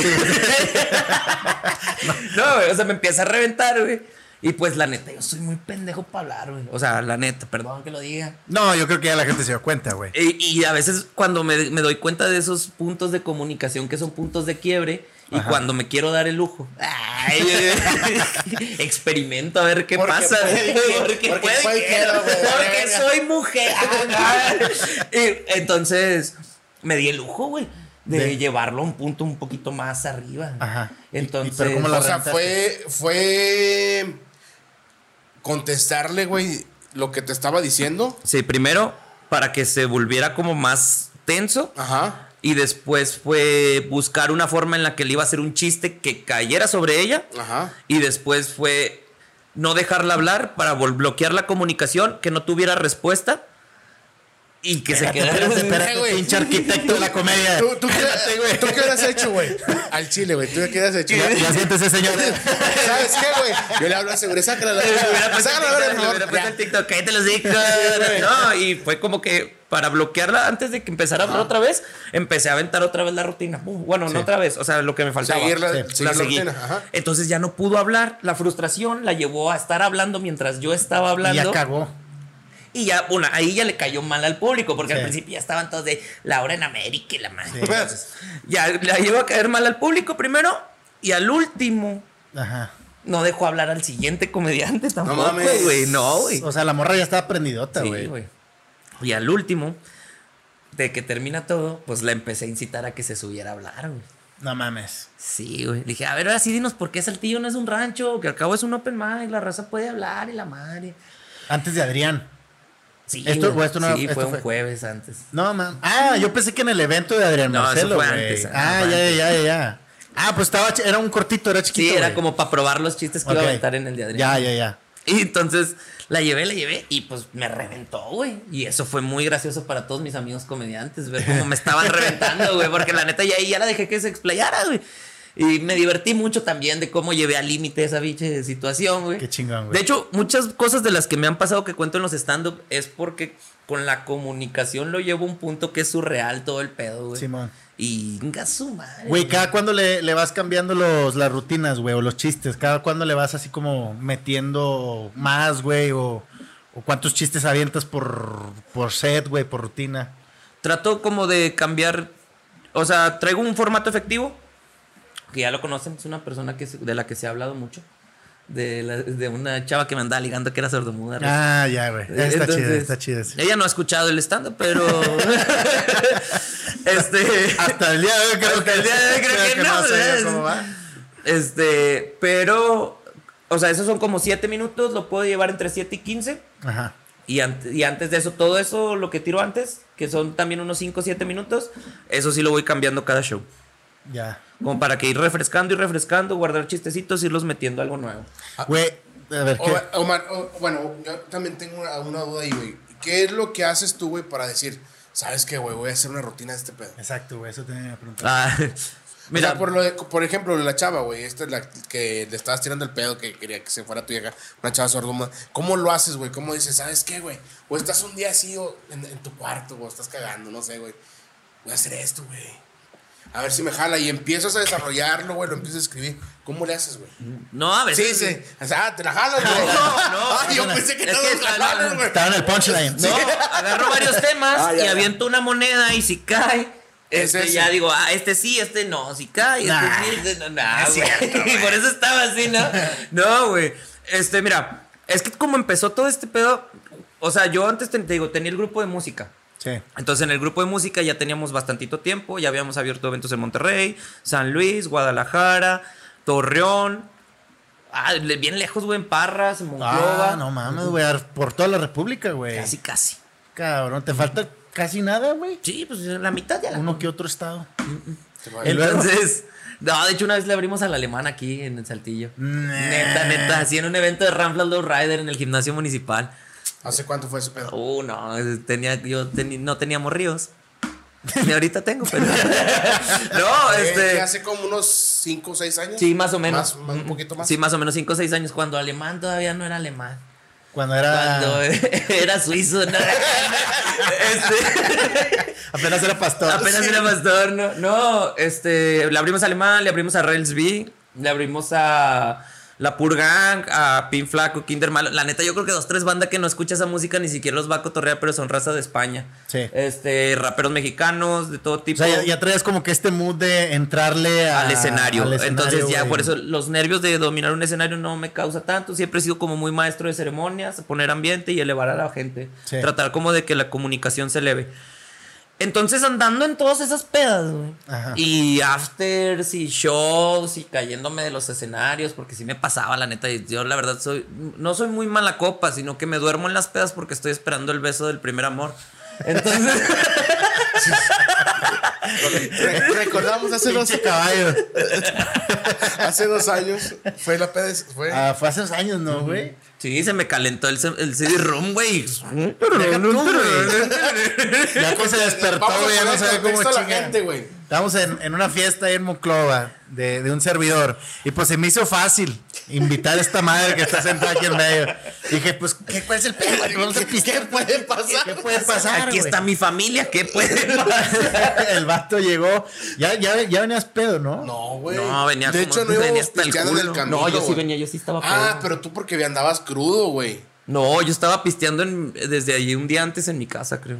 no, güey, o sea, me empieza a reventar, güey. Y pues la neta, yo soy muy pendejo para hablar, güey. O sea, la neta, perdón que lo diga. No, yo creo que ya la gente se dio cuenta, güey. Y, y a veces cuando me, me doy cuenta de esos puntos de comunicación que son puntos de quiebre y Ajá. cuando me quiero dar el lujo, ay, experimento a ver qué Porque pasa. puede porque puede soy mujer. y entonces me di el lujo, güey, de, De- llevarlo a un punto un poquito más arriba. Ajá. Entonces, pero ¿cómo lo O sea, fue, fue contestarle, güey, lo que te estaba diciendo. sí, primero para que se volviera como más tenso. Ajá. Y después fue buscar una forma en la que le iba a hacer un chiste que cayera sobre ella. Ajá. Y después fue no dejarla hablar para bloquear la comunicación, que no tuviera respuesta. Y que se espérate, espérate, güey. pinche arquitecto de la comedia. ¿Tú, tú, qué, güey. ¿Tú qué hubieras hecho, güey? Al chile, güey. ¿Tú qué hubieras hecho? Ya, ya siéntese, señor. ¿Sabes qué, güey? Yo le hablo a seguridad. Sácala, la el Sácala, la TikTok, le hubiera puesto el TikTok, cállate los hijos. No, y fue como que para bloquearla antes de que empezara a hablar otra vez, empecé a aventar otra vez la rutina. Uh, Bueno, no otra vez, o sea, lo que me faltaba. Seguirla, Sí. seguir la seguí. rutina. Ajá. Entonces ya no pudo hablar. La frustración la llevó a estar hablando mientras yo estaba Y hablando. ya cagó. Y ya, bueno, ahí ya le cayó mal al público, porque al principio ya estaban todos de la hora en América y la madre. Sí. Entonces, ya la llevó a caer mal al público primero y al último Ajá. no dejó hablar al siguiente comediante tampoco, mames. güey. No, güey. O sea, la morra ya estaba prendidota, Sí, güey. güey. Y al último, de que termina todo, pues la empecé a incitar a que se subiera a hablar, güey. no mames. Sí, güey. Le dije, a ver, ahora sí dinos por qué Saltillo no es un rancho, que al cabo es un open mic, la raza puede hablar y la madre. Antes de Adrián. Sí, Esto- güey. o esto no- sí esto fue un jueves antes. No, man. Ah, yo pensé que en el evento de Adrián No, eso Marcelo, fue antes, ah, fue ya, antes. ya, ya, ya. Ah, pues estaba, era un cortito, era chiquito. Sí, era como para probar los chistes que iba a aventar en el de Adrián. Ya, ya, ya. Y entonces la llevé, la llevé y pues me reventó, güey. Y eso fue muy gracioso para todos mis amigos comediantes, ver cómo me estaban reventando, güey. Porque la neta ya ya la dejé que se explayara, güey. Y me divertí mucho también de cómo llevé al límite esa biche situación, güey. Qué chingón, güey. De hecho, muchas cosas de las que me han pasado que cuento en los stand-up es porque con la comunicación lo llevo a un punto que es surreal todo el pedo, güey. Simón. Y venga su madre. Güey, cada cuando le, le vas cambiando los, las rutinas, güey, o los chistes, cada cuando le vas así como metiendo más, güey, o, o cuántos chistes avientas por, por set, güey, por rutina. Trato como de cambiar, o sea, traigo un formato efectivo, que ya lo conocen, es una persona que de la que se ha hablado mucho, de, la- de una chava que me andaba ligando que era sordomuda. Ah, ya, güey. Está chido, está chido. sí. Ella no ha escuchado el stand pero... este... Hasta el día de hoy creo Hasta el día de hoy creo que no, sé ¿verdad? cómo va. Este, pero... O sea, esos son como 7 minutos, lo puedo llevar entre 7 y 15. Ajá. Y, ant- y antes de eso, todo eso, lo que tiro antes, que son también unos 5 o 7 minutos, eso sí lo voy cambiando cada show. Ya. Como para que ir refrescando y refrescando, guardar chistecitos, irlos metiendo algo nuevo. Güey, a ver, ¿qué? O- Omar, o- bueno, yo también tengo una, una duda ahí, güey. ¿Qué es lo que haces tú, güey, para decir, sabes qué, güey, voy a hacer una rutina de este pedo? Exacto, güey, eso tenía que preguntar. Ah, Mira, por, lo de- por ejemplo, la chava, güey, esta es la que le estabas tirando el pedo, que quería que se fuera tu hija, una chava sordoma. ¿Cómo lo haces, güey? ¿Cómo dices, sabes qué, güey? O estás un día así o en, en tu cuarto, o estás cagando, no sé, güey. Voy a hacer esto, güey. A ver si me jala y empiezas a desarrollarlo, güey, lo empiezas a escribir. ¿Cómo le haces, güey? no, a Sí, veces... sí. O sea, ah, te la jalas, güey. No, no, Ay, yo no, pensé que es que los jalaron, güey. Estaba en el punchline. No, agarro varios temas Ah, ya, y ya. aviento una moneda y si cae, Es este, ese. ya digo, ah, este sí, este no, si cae, este Nah, sí, este no, nah, es cierto, Y por eso estaba así, ¿no? No, güey. Este, mira, es que como empezó todo este pedo, o sea, yo antes te, te digo, tenía el grupo de música. Sí. Entonces en el grupo de música ya teníamos bastantito tiempo, ya habíamos abierto eventos en Monterrey, San Luis, Guadalajara, Torreón, ah, bien lejos, güey, en Parras, en Monclova. Ah, no mames, güey, por toda la república, güey. Casi, casi. Cabrón, te falta casi nada, güey. Sí, pues la mitad ya la Uno que otro estado. Entonces, no, de hecho una vez le abrimos al alemán aquí en el Saltillo. Nah. Neta, neta, así en un evento de Ramflas Low Rider en el gimnasio municipal. ¿Hace cuánto fue ese pedo? Uh, no, tenía, yo teni- no teníamos ríos. Ni ahorita tengo, pero. no, este. hace como unos 5 o 6 años. Sí, más o menos. Más, más, un poquito más. Sí, más o menos 5 o 6 años, cuando alemán todavía no era alemán. Cuando era. Cuando era suizo, ¿no? Este, Apenas era pastor. apenas era pastor, ¿no? No, este, le abrimos a alemán, le abrimos a Rails B, le abrimos a La Purgang, a Pin Flaco, Kinder Malo. La neta, yo creo que dos, tres bandas que no escucha esa música ni siquiera los va a cotorrear, pero son raza de España. Sí. Este, raperos mexicanos, de todo O tipo. sea, ya, ya traías como que este mood de entrarle a- al escenario. al escenario, Entonces ya por eso los nervios de dominar un escenario no me causa tanto. Siempre he sido como muy maestro de ceremonias, poner ambiente y elevar a la gente. Sí. Tratar como de que la comunicación se eleve. Entonces andando en todas esas pedas, güey. Ajá. Y afters y shows y cayéndome de los escenarios, porque sí me pasaba, la neta. y Yo la verdad soy, no soy muy mala copa, sino que me duermo en las pedas porque estoy esperando el beso del primer amor. Entonces... Re- recordamos hace dos, Pinche caballo. hace dos años. Fue la peda. Fue. Ah, fue hace dos años, ¿no, güey? Sí, se me calentó el, el CD-ROM, güey. Ya que se despertó, güey, ya no sabe cómo a la chingar. Estamos en, en una fiesta ahí en Monclova de, de un servidor. Y pues se me hizo fácil invitar a esta madre que está sentada aquí en medio. Dije, pues, ¿qué, ¿cuál es el pedo? güey? Vamos a pistear. puede pasar? ¿Qué puede pasar? Aquí güey? está mi familia, ¿qué puede pasar? el vato llegó. Ya, ya, ya venías pedo, ¿no? No, güey. No, venía De como- hecho, no venía hasta el pisteando en el culo. camino. No, yo sí venía, yo sí estaba Ah, pedo. pero tú porque andabas crudo, güey. No, yo estaba pisteando en- desde allí un día antes en mi casa, creo.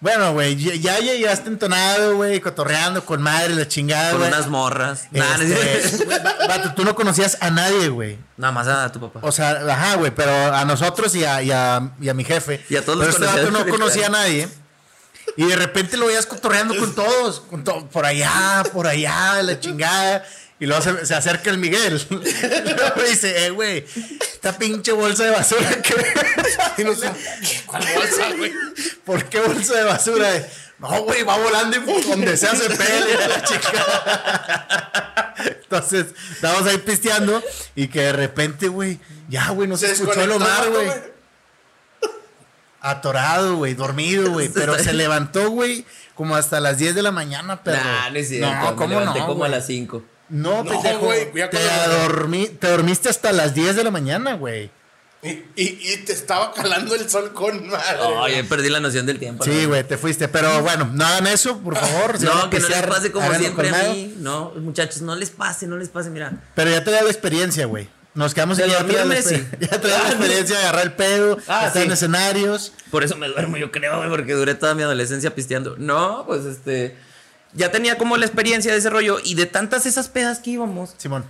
Bueno, güey, ya, ya llegaste entonado, güey, cotorreando con madre, la chingada, Con unas morras. Este, vato, tú no conocías a nadie, güey. Nada más a tu papá. O sea, ajá, güey, pero a nosotros y a, y a, y a mi jefe. Y a todos pero los este vato no conocía a nadie. Y de repente lo veías cotorreando con todos. con to- por allá, por allá, la chingada. Y luego se, se acerca el Miguel. Y luego dice, eh, güey, esta pinche bolsa de basura. ¿qué? Y no sé, ¿qué? ¿cuál bolsa, güey? ¿Por qué bolsa de basura? No, güey, va volando y donde sea se pele la chica. Entonces, estábamos ahí pisteando y que de repente, güey, ya, güey, no se, escuchó el Omar, güey. Atorado, güey, dormido, güey. Pero se levantó, güey, como hasta las 10 de la mañana, pero. Nah, no es cierto. No, ¿cómo no? como a las 5. No, No, pendejo. güey, te, dormí- te dormiste hasta las 10 de la mañana, güey. Y, y, y te estaba calando el sol con madre. Ay, perdí la noción del tiempo. Sí, güey, te fuiste. Pero bueno, no hagan eso, por favor. Si No, que no les pase como siempre a mí. No, muchachos, no les pase, no les pase, mira. Pero ya te da la experiencia, güey. Nos quedamos en la sí. Ya te da la experiencia de agarrar el pedo, Ah, estar en escenarios. Por eso me duermo, yo creo, güey, porque duré toda mi adolescencia pisteando. No, pues este. Ya tenía como la experiencia de ese rollo y de tantas esas pedas que íbamos. Simón,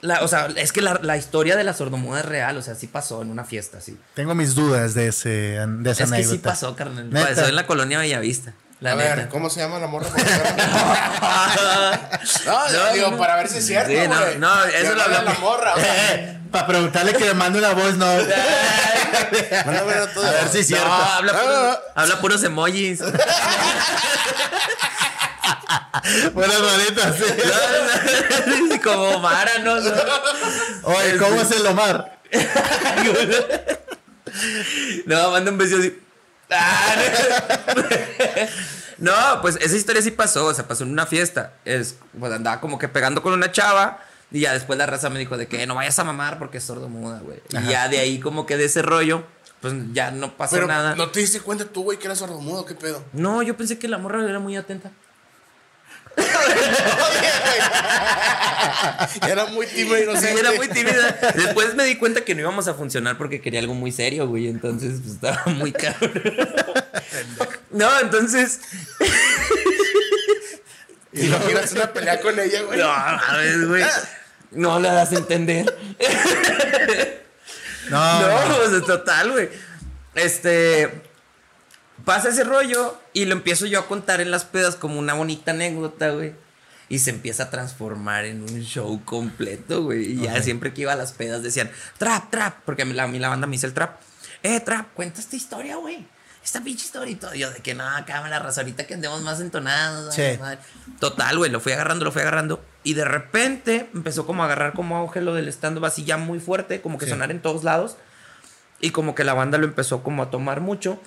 La, o sea, es que la, la historia de la sordomuda es real, o sea, sí pasó en una fiesta, sí. tengo mis dudas de, ese, de esa es que sí pasó, carnal. Pasó en la colonia Bellavista. La a neta. ver, ¿cómo se llama la morra? no, No, digo, no. para ver si es cierto, Sí, no, eso lo hablamos. la morra. Para preguntarle que me mande una voz, no. Mándamelo tú. A ver si es cierto. No, habla, puros, habla puros emojis. Buenas manitas, sí. Como Mara, ¿no? Oye, ¿cómo es el Omar? No, manda un beso así. No, pues esa historia sí pasó, o sea, pasó en una fiesta. Es, pues andaba como que pegando con una chava. Y ya después la raza me dijo de que no vayas a mamar porque es sordo muda, güey. Y ya de ahí como que de ese rollo, pues ya no pasó Pero nada. no te diste cuenta tú, güey, que eras sordomudo, ¿qué pedo? No, yo pensé que la morra era muy atenta. Era muy inocente. era muy tímida. Después me di cuenta que no íbamos a funcionar porque quería algo muy serio, güey. Entonces, pues estaba muy cabrón. No, entonces. Quieras una pelea con ella, güey. No, mames, güey. No la das a entender. No, No, pues total, güey. Este. Pasa ese rollo y lo empiezo yo a contar en las pedas como una bonita anécdota, güey. Y se empieza a transformar en un show completo, güey. Y ya siempre que iba a las pedas decían, trap, trap, porque a mí la, a mí la banda me dice el trap. Eh, trap, cuenta esta historia, güey. Esta pinche historia y todo. Yo de que no, cámara, raza, ahorita que andemos más entonados. Sí. vale, madre". Total, güey, lo fui agarrando, lo fui agarrando. Y de repente empezó como a agarrar como auge lo del stand-up así ya muy fuerte, como que Sí. sonar en todos lados. Y como que la banda lo empezó como a tomar mucho.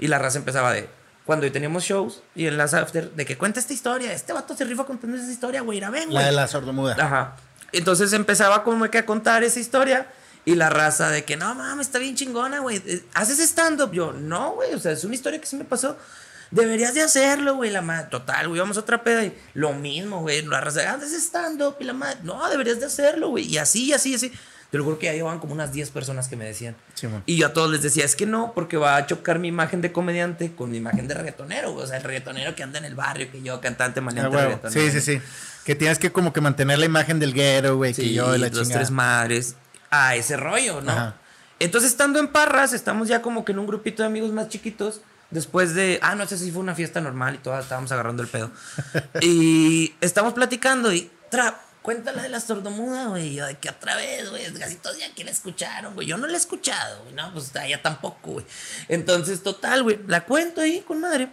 Y la raza empezaba de. Cuando teníamos shows y en las after, de que cuenta esta historia. Este vato se rifa contando esa historia, güey. Era ven, La de la sordomuda. Ajá. Entonces empezaba como que a contar esa historia. Y la raza de que no mames, está bien chingona, güey. Eh, ¿Haces stand-up? Yo, no, güey. O sea, es una historia que sí me pasó. Deberías de hacerlo, güey. La madre, total, güey. Vamos a otra peda y lo mismo, güey. La raza, haces stand-up y la madre, no, deberías de hacerlo, güey. Y así, y así, y así. Te lo juro que ya llevaban como unas 10 personas que me decían. Simón. Y yo a todos les decía, es que no, porque va a chocar mi imagen de comediante con mi imagen de reggaetonero. O sea, el reggaetonero que anda en el barrio, que yo, cantante, Ah, maleante, reggaetonero. Sí, sí, sí. Que tienes que como que mantener la imagen del guero, güey, que Sí, yo de la chingada. tres madres. A ese rollo, ¿no? Ajá. Entonces, estando en Parras, estamos ya como que en un grupito de amigos más chiquitos. Después de. Ah, no sé si fue una fiesta normal y todas estábamos agarrando el pedo. y estamos platicando y. Trap, cuéntala de la sordomuda, güey. Y yo, de que otra vez, güey. Casi todos ya que la escucharon, güey. Yo no la he escuchado, güey. No, pues ya tampoco, güey. Entonces, total, güey. La cuento ahí con madre.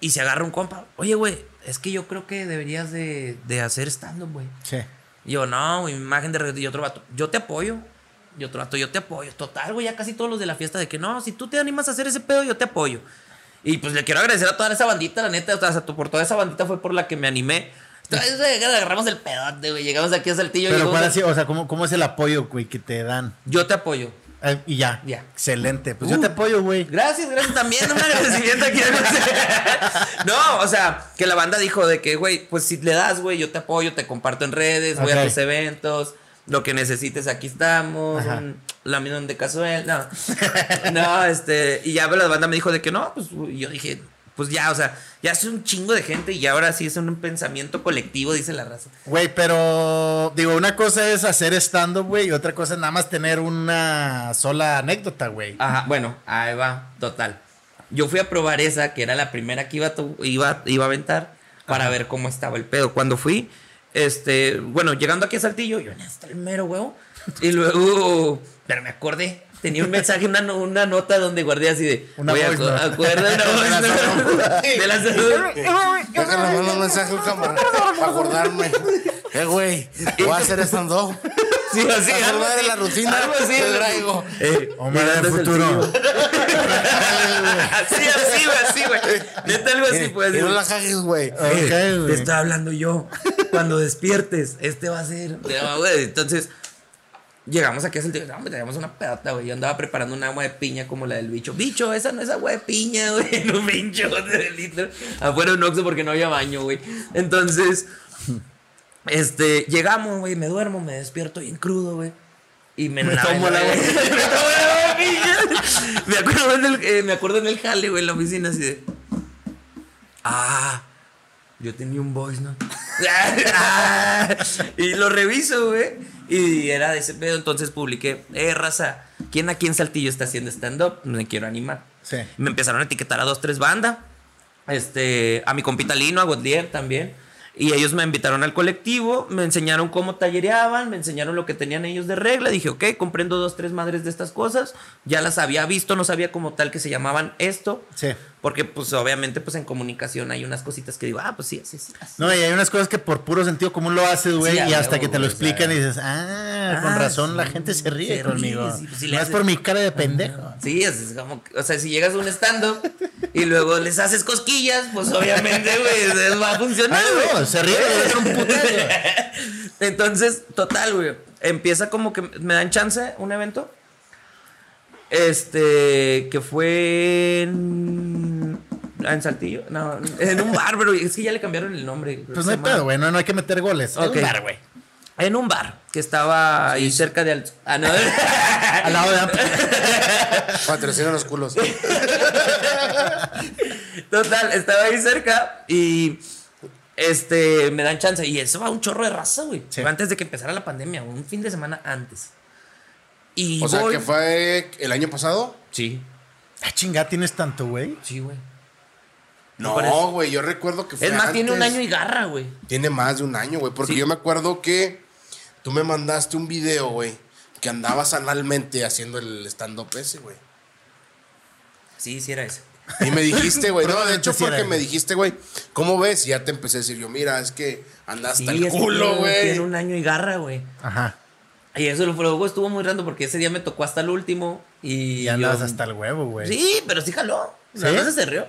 Y se agarra un compa. Oye, güey, es que yo creo que deberías de, de hacer stand-up, güey. Sí. Y yo, no, güey, imagen de reggaetón. Y otro vato, yo te apoyo. Y otro vato, yo te apoyo. Total, güey, ya casi todos los de la fiesta de que no, si tú te animas a hacer ese pedo, yo te apoyo. Y pues le quiero agradecer a toda esa bandita, la neta. O sea, por toda esa bandita fue por la que me animé. Agarramos el pedote, güey. Llegamos aquí a Saltillo. Pero ¿cuál a- ha sido? O sea, ¿cómo, ¿cómo es el apoyo, güey, que te dan? Yo te apoyo. Eh, y ya. Ya. Excelente. Pues Uh. yo te apoyo, güey. Gracias, gracias también. Un agradecimiento aquí. no, o sea, que la banda dijo de que, güey, pues si le das, güey, yo te apoyo, te comparto en redes, voy a tus eventos, lo que necesites, aquí estamos. Un laminón de casuel. No, no, este, y ya la banda me dijo de que no, pues yo dije, pues ya, o sea, ya es un chingo de gente y ahora sí es un pensamiento colectivo, dice la raza. Güey, pero digo, una cosa es hacer stand-up, güey, y otra cosa es nada más tener una sola anécdota, güey. Ajá, bueno, ahí va, total. Yo fui a probar esa, que era la primera que iba a, tu- iba, iba a aventar, para ver cómo estaba el pedo. Cuando fui, este, bueno, llegando aquí a Saltillo, yo, hasta el mero huevo. Y luego, pero me acordé, tenía un mensaje, una, una nota donde guardé así de, Una "Güey, voice acu- note. acuerda una voice De la note de la salud. Mandar un mensaje, cámara, para acordarme. Eh, güey, voy a hacer stand-up. Sí, así, Para algo así, la rutina, algo así. te traigo. Eh, Omar llegando del a futuro. Así, así, güey, así, güey. Neta, algo así, Eh, pues. no la cagues, güey. Eh, güey. te estaba hablando yo. cuando despiertes, este va a ser. Ya, güey, Entonces, llegamos aquí a Saltillo. No, hombre, teníamos una pedata, güey. Yo andaba preparando un agua de piña como la del bicho. Bicho, esa no es agua de piña, güey. No pincho de litro. Afuera un oxo porque no había baño, güey. Entonces, este, llegamos, güey. Me duermo, me despierto bien crudo, güey. Y me, Me tomo el agua. güey. Me tomo el agua de piña. Me acuerdo en el, eh, me acuerdo en el jale, güey, en la oficina, así de. Ah, yo tenía un voice, ¿no? y lo reviso, güey. Y era de ese pedo, entonces publiqué, eh, raza, ¿quién aquí en Saltillo está haciendo stand-up? Me quiero animar. Sí. Me empezaron a etiquetar a dos, tres bandas. Este, a mi compita Lino, a Godlier también. Y ellos me invitaron al colectivo, me enseñaron cómo tallereaban, me enseñaron lo que tenían ellos de regla. Dije, ok, comprendo dos, tres madres de estas cosas. Ya las había visto, no sabía como tal que se llamaban esto. Sí. Porque, pues, obviamente, pues en comunicación hay unas cositas que digo, ah, pues sí, sí, sí. No, y hay unas cosas que por puro sentido común lo haces, güey, Sí, y hasta que te lo explican y dices, ah, con Ah, razón la gente se ríe conmigo. pues, le no es haces- por mi cara de pendejo. Sí, es, es como, o sea, si llegas a un stand-up y luego les haces cosquillas, pues obviamente, güey, va a funcionar, Ah, güey. no, se ríe, das un putazo. Entonces, total, güey. Empieza como que me dan chance un evento. Este, que fue en, en Saltillo. No, en un bar, pero es que ya le cambiaron el nombre. Pues no hay pedo, güey, no, no hay que meter goles. Es un bar, güey. En un bar que estaba ahí cerca de Alto. Ah, no. Al lado de Amp- Patrocinan los culos. Total, estaba ahí cerca y este me dan chance. Y eso va un chorro de raza, güey. Sí. Antes de que empezara la pandemia, un fin de semana antes. Y O sea, que fue el año pasado. Sí, Ah, chinga, tienes tanto, güey. sí, güey. No, güey, yo recuerdo que fue Es más, tiene un año y garra, güey. Tiene más de un año, güey. Porque Sí. yo me acuerdo que tú me mandaste un video, güey. Que andabas analmente haciendo el stand-up ese, güey. Sí, sí era ese. Y me dijiste, güey. no, de hecho, sí porque me dijiste, güey, ¿cómo ves? Y ya te empecé a decir yo, mira, es que andas Sí, hasta el culo, güey. Tiene un año y garra, güey. Ajá. Y eso lo luego estuvo muy rando porque ese día me tocó hasta el último. Y, Y andabas yo- hasta el huevo, güey. Sí, pero sí jaló. La ¿Sí? raza se rió.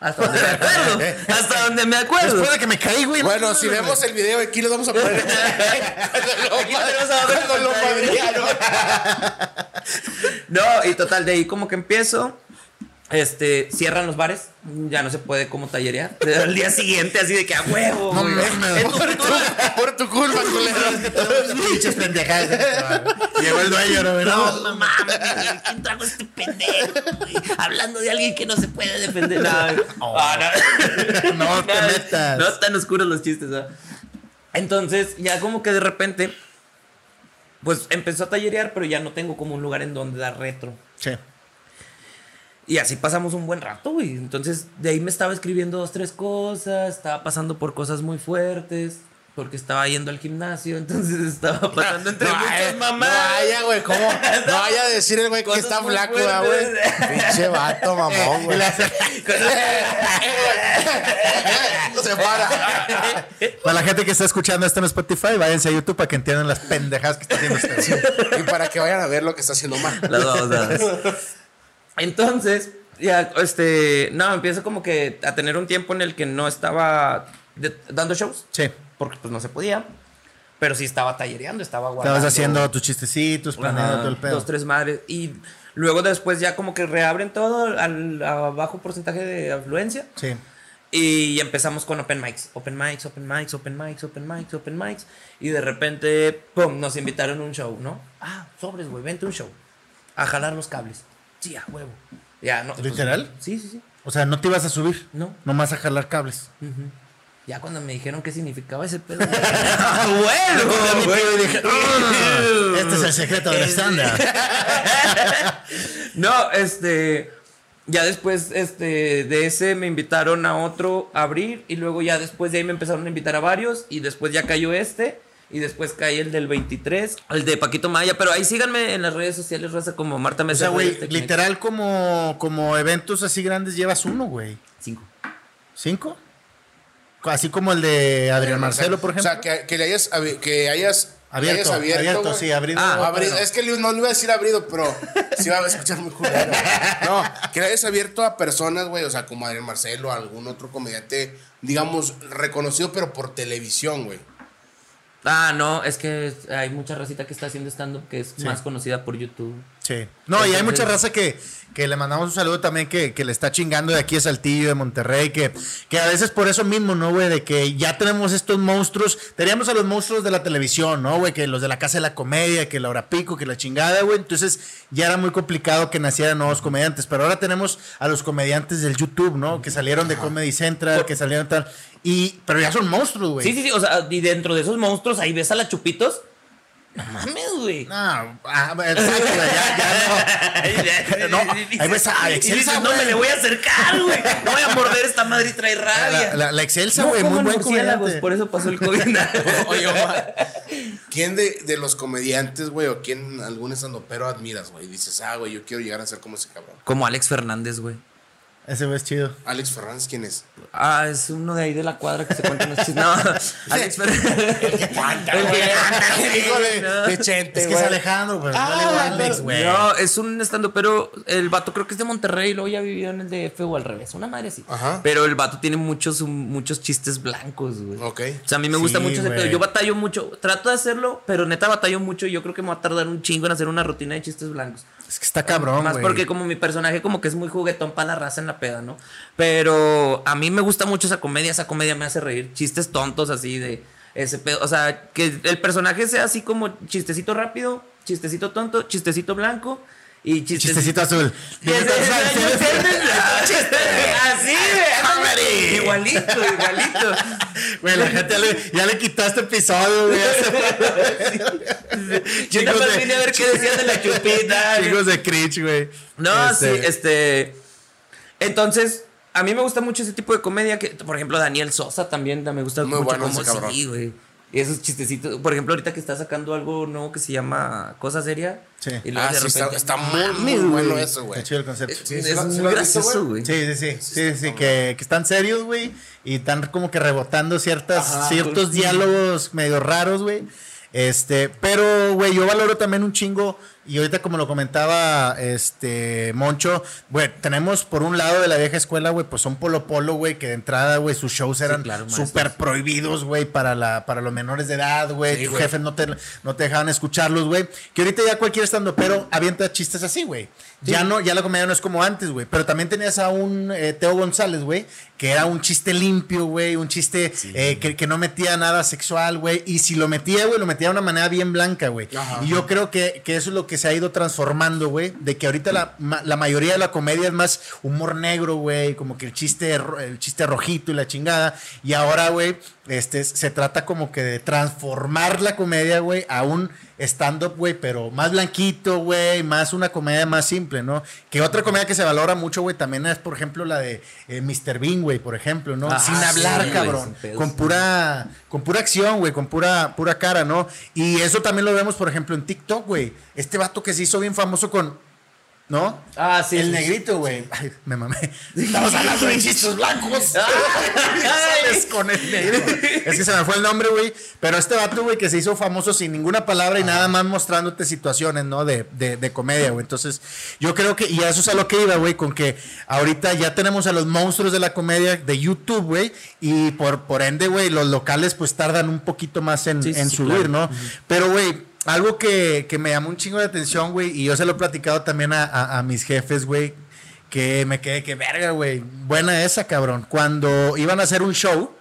Hasta donde me acuerdo. hasta donde me acuerdo. Después de que me caí, güey. Bueno, no, si no, no, vemos el video, aquí les vamos a poner. Aquí lo lo pantalla. madrearon. No, y total, de ahí como que empiezo. Este, cierran los bares, ya no se puede como tallerear. Al día siguiente, así de que a huevo, No güey. mames. Es tu cultura. Por tu culpa, culero. Pinches pendejadas. Llegó el dueño, ¿no? No, No, mames, ¿quién trajo este pendejo? güey? Hablando de alguien que no se puede defender. No, ah, no. no te No, metas. No están oscuros los chistes. Entonces, ya como que de repente, pues empezó a tallerear, pero ya no tengo como un lugar en donde dar retro. Sí. Y así pasamos un buen rato, güey. Entonces, de ahí me estaba escribiendo dos, tres cosas, estaba pasando por cosas muy fuertes, porque estaba yendo al gimnasio, entonces estaba pasando entre No, muchas mamás. No vaya, güey, ¿cómo? No vaya a decir el güey que está flaco, ah, güey. Pinche vato, mamón, güey. Se para. Para la gente que está escuchando esto en Spotify, váyanse a YouTube para que entiendan las pendejadas que está haciendo usted. Y para que vayan a ver lo que está haciendo mal. Las babosadas. Entonces, ya, este, no, empiezo como que a tener un tiempo en el que no estaba de- dando shows, Sí. porque pues no se podía, pero sí estaba tallereando, estaba guardando. Estabas haciendo tus chistecitos, planeando todo el pedo. Dos, tres madres. Y luego después ya como que reabren todo al, a bajo porcentaje de afluencia. Sí. Y empezamos con open mics, open mics, open mics, open mics, open mics, open mics. Y de repente, pum, nos invitaron a un show, ¿no? Ah, sobres, güey, vente un show. A jalar los cables. Sí, a huevo. Ya, no. pues, ¿Literal? sí, sí, sí. O sea, no te ibas a subir. No. Nomás a jalar cables. Ya cuando me dijeron qué significaba ese pedo. ¡Ah, bueno! Ah, este es el secreto del estándar. No, este. Ya después este, de ese me invitaron a otro a abrir. Y luego ya después de ahí me empezaron a invitar a varios. Y después ya cayó este. Y después cae el del 23. El de Paquito Maya. Pero ahí síganme en las redes sociales, raza, como Marta O Mesa. sea, güey, literal como, como eventos así grandes llevas uno, güey. Cinco. ¿Cinco? Así como el de Adrián Marcelo, por O ejemplo. sea, que, que le hayas, que hayas abierto, hayas abierto, sí, abrido. Ah. Es que no, no iba a decir abrido, pero sí va a escuchar muy culero. No, que le hayas abierto a personas, güey, o sea, como Adrián Marcelo, algún otro comediante, digamos, reconocido, pero por televisión, güey. Ah, no, es que hay mucha racita que está haciendo stand-up que es más conocida por YouTube. Sí. No, y hay mucha raza que, que le mandamos un saludo también que, que le está chingando de aquí a Saltillo, de Monterrey, que, que a veces por eso mismo, ¿no, güey? De que ya tenemos estos monstruos, teníamos a los monstruos de la televisión, ¿no, güey? Que los de la Casa de la Comedia, que la Hora Pico, que la chingada, güey. Entonces ya era muy complicado que nacieran nuevos comediantes, pero ahora tenemos a los comediantes del YouTube, ¿no? Que salieron de Comedy Central, que salieron tal... Y, pero ya son monstruos, güey. Sí, sí, sí, o sea, y dentro de esos monstruos ahí ves a la Chupitos. No mames, güey. No, ah, exacto, ya, ya no. No, ahí ves a Excelsa, no me le voy a acercar, güey. No voy a morder esta madre y trae rabia. La, la- la Excelsa, No güey, muy buen comediante. por eso pasó el COVID. Oye, Omar, ¿quién de, de los comediantes, güey, o quién algún estandopero admiras, güey? Dices, ah, güey, yo quiero llegar a ser como ese cabrón. Como Alex Fernández, güey. Ese güey es chido. Alex Fernández, ¿quién es? Ah, es uno de ahí de la cuadra que se cuentan los chistes. No, Alex Fernández. El que Hijo de, No. de Chente, Es que es. Alejandro, güey. Ah, no Alex, güey. No, es un estando, pero el vato creo que es de Monterrey y luego ya vivió en el DF o al revés, una madre así. Ajá. Pero el vato tiene muchos, muchos chistes blancos, güey. Ok. O sea, a mí me gusta Sí, mucho ese güey. pedo. Yo batallo mucho. Trato de hacerlo, pero neta batallo mucho. y Yo creo que me va a tardar un chingo en hacer una rutina de chistes blancos. Es que está cabrón, Más porque como mi personaje como que es muy juguetón para la raza en la peda, ¿no? Pero a mí me gusta mucho esa comedia. Esa comedia me hace reír. Chistes tontos así de ese pedo. O sea, que el personaje sea así como chistecito rápido, chistecito tonto, chistecito blanco y chistecito... Chistecito azul. Así, güey. Igualito, igualito. Güey, la gente ya le, ya le quitaste episodio, güey. Yo más vine a ver qué decían de la chupita. Chicos de Cringe, güey. No, Este, sí, este. Entonces, a mí me gusta mucho ese tipo de comedia. que Por ejemplo, Daniel Sosa también me gusta Muy mucho bueno como ese cabrón. sí, güey. Y esos chistecitos. Por ejemplo, ahorita que está sacando algo nuevo que se llama Cosa Seria. Sí. Y luego Ah, de sí, está, repente, está no muy, bueno eso, güey. Está chido el concepto. Sí, Es sí, sí muy gracioso, güey? güey. Sí, sí, sí, sí, sí, que, que están serios, güey, y están como que rebotando ciertas, Ajá. ciertos diálogos medio raros, güey. Este, pero, güey, yo valoro también un chingo, y ahorita como lo comentaba, este, Moncho, güey, tenemos por un lado de la vieja escuela, güey, pues son Polo Polo, güey, que de entrada, güey, sus shows eran claro, maestros. súper prohibidos, güey, para, la, para los menores de edad, güey, Sí, tus jefes no te, no te dejaban escucharlos, güey, que ahorita ya cualquier estando, pero avienta chistes así, güey. Ya no, ya la comedia no es como antes, güey. Pero también tenías a un eh, Teo González, güey, que era un chiste limpio, güey, un chiste eh, que, que no metía nada sexual, güey. Y si lo metía, güey, lo metía de una manera bien blanca, güey. Y yo creo que, que eso es lo que se ha ido transformando, güey. De que ahorita la, ma- la mayoría de la comedia es más humor negro, güey, como que el chiste, el chiste rojito y la chingada. Y ahora, güey, este, se trata como que de transformar la comedia, güey, a un stand-up, güey, pero más blanquito, güey, más una comedia más simple, ¿no? Que otra comedia que se valora mucho, güey, también es, por ejemplo, la de eh, Mr. Bean, güey, por ejemplo, ¿no? Ah, Sin hablar, cabrón. Con pura, con pura acción, güey, con pura, pura cara, ¿no? Y eso también lo vemos, por ejemplo, en TikTok, güey. Este vato que se hizo bien famoso con. ¿No? Ah, sí. El negrito, güey. Ay, me mamé. Estamos hablando de chistes blancos. Sales con el negro. Es que se me fue el nombre, güey. Pero este vato, güey, que se hizo famoso sin ninguna palabra y nada más mostrándote situaciones, ¿no? De, de, de comedia, güey. Entonces, yo creo que, y eso es a lo que iba, güey, con que ahorita ya tenemos a los monstruos de la comedia de YouTube, güey. Y por, por ende, güey, los locales pues tardan un poquito más en, Sí, sí, en sí, subir, claro. ¿no? Pero, güey, algo que, que me llamó un chingo de atención, güey, y yo se lo he platicado también a, a- a mis jefes, güey, que me quedé que verga, güey. Buena esa, cabrón. Cuando iban a hacer un show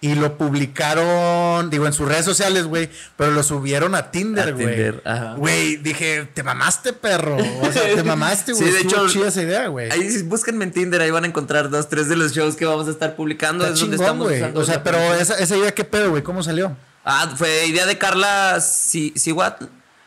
y lo publicaron, digo, en sus redes sociales, güey, pero lo subieron a Tinder, güey. Tinder, ajá. Güey, dije, te mamaste, perro. O sea, te mamaste, Sí, güey. de Estuvo hecho, chida esa idea, güey. Ahí sí, búsquenme en Tinder, ahí van a encontrar dos, tres de los shows que vamos a estar publicando. Está es donde chingón, estamos güey. usando O sea, pero esa, esa idea, ¿qué pedo, güey? ¿Cómo salió? Ah, fue idea de Carla Si- Siwat.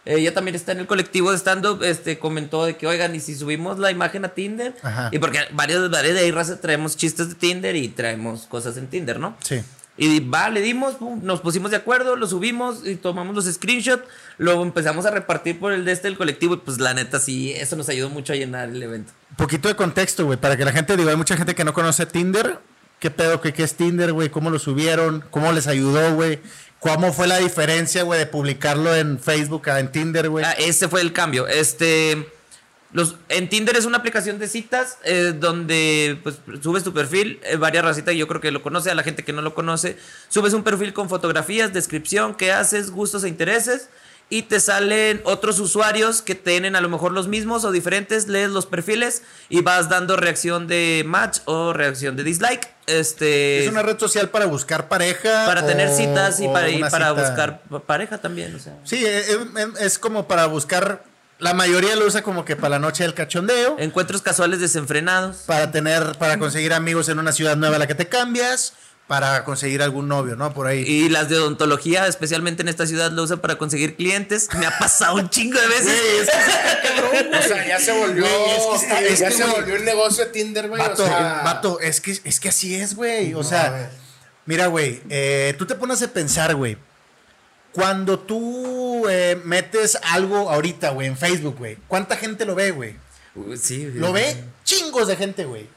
Ella también está en el colectivo de stand-up. Este, comentó de que, oigan, ¿y si subimos la imagen a Tinder? Ajá. Y porque varios, varios de ahí raza traemos chistes de Tinder y traemos cosas en Tinder, ¿no? Sí. Y va, le dimos, pum, nos pusimos de acuerdo, lo subimos y tomamos los screenshots. Luego empezamos a repartir por el de este del colectivo. Y pues la neta, sí, eso nos ayudó mucho a llenar el evento. Poquito de contexto, güey, para que la gente, digo, hay mucha gente que no conoce Tinder. ¿Qué pedo? ¿Qué, qué es Tinder, güey? ¿Cómo lo subieron? ¿Cómo les ayudó, güey? ¿Cómo fue la diferencia, güey, de publicarlo en Facebook a en Tinder, güey? Ah, ese fue el cambio. Este. Los, en Tinder es una aplicación de citas eh, donde pues, subes tu perfil, eh, varias racitas, yo creo que lo conoce, a la gente que no lo conoce, subes un perfil con fotografías, descripción, qué haces, gustos e intereses, y te salen otros usuarios que tienen a lo mejor los mismos o diferentes, lees los perfiles y vas dando reacción de match o reacción de dislike. Este, Es una red social para buscar pareja. para tener citas y para, y para cita. buscar pa- pareja también. O sea. Sí, es, es- es como para buscar. La mayoría lo usa como que para la noche del cachondeo. Encuentros casuales desenfrenados. Para tener, para conseguir amigos en una ciudad nueva a la que te cambias. Para conseguir algún novio, ¿no? Por ahí. Y las de odontología, especialmente en esta ciudad, lo usan para conseguir clientes. Me ha pasado un chingo de veces. O sea, ya se volvió. Güey, es que está- es ya que, se güey, volvió un negocio de Tinder, güey. Vato, o sea, vato, es que, es que así es, güey. O No, sea, mira, güey, eh, tú te pones a pensar, güey. Cuando tú eh, metes algo ahorita, güey, en Facebook, güey, ¿cuánta gente lo ve, güey? Sí, Lo ve chingos de gente, güey.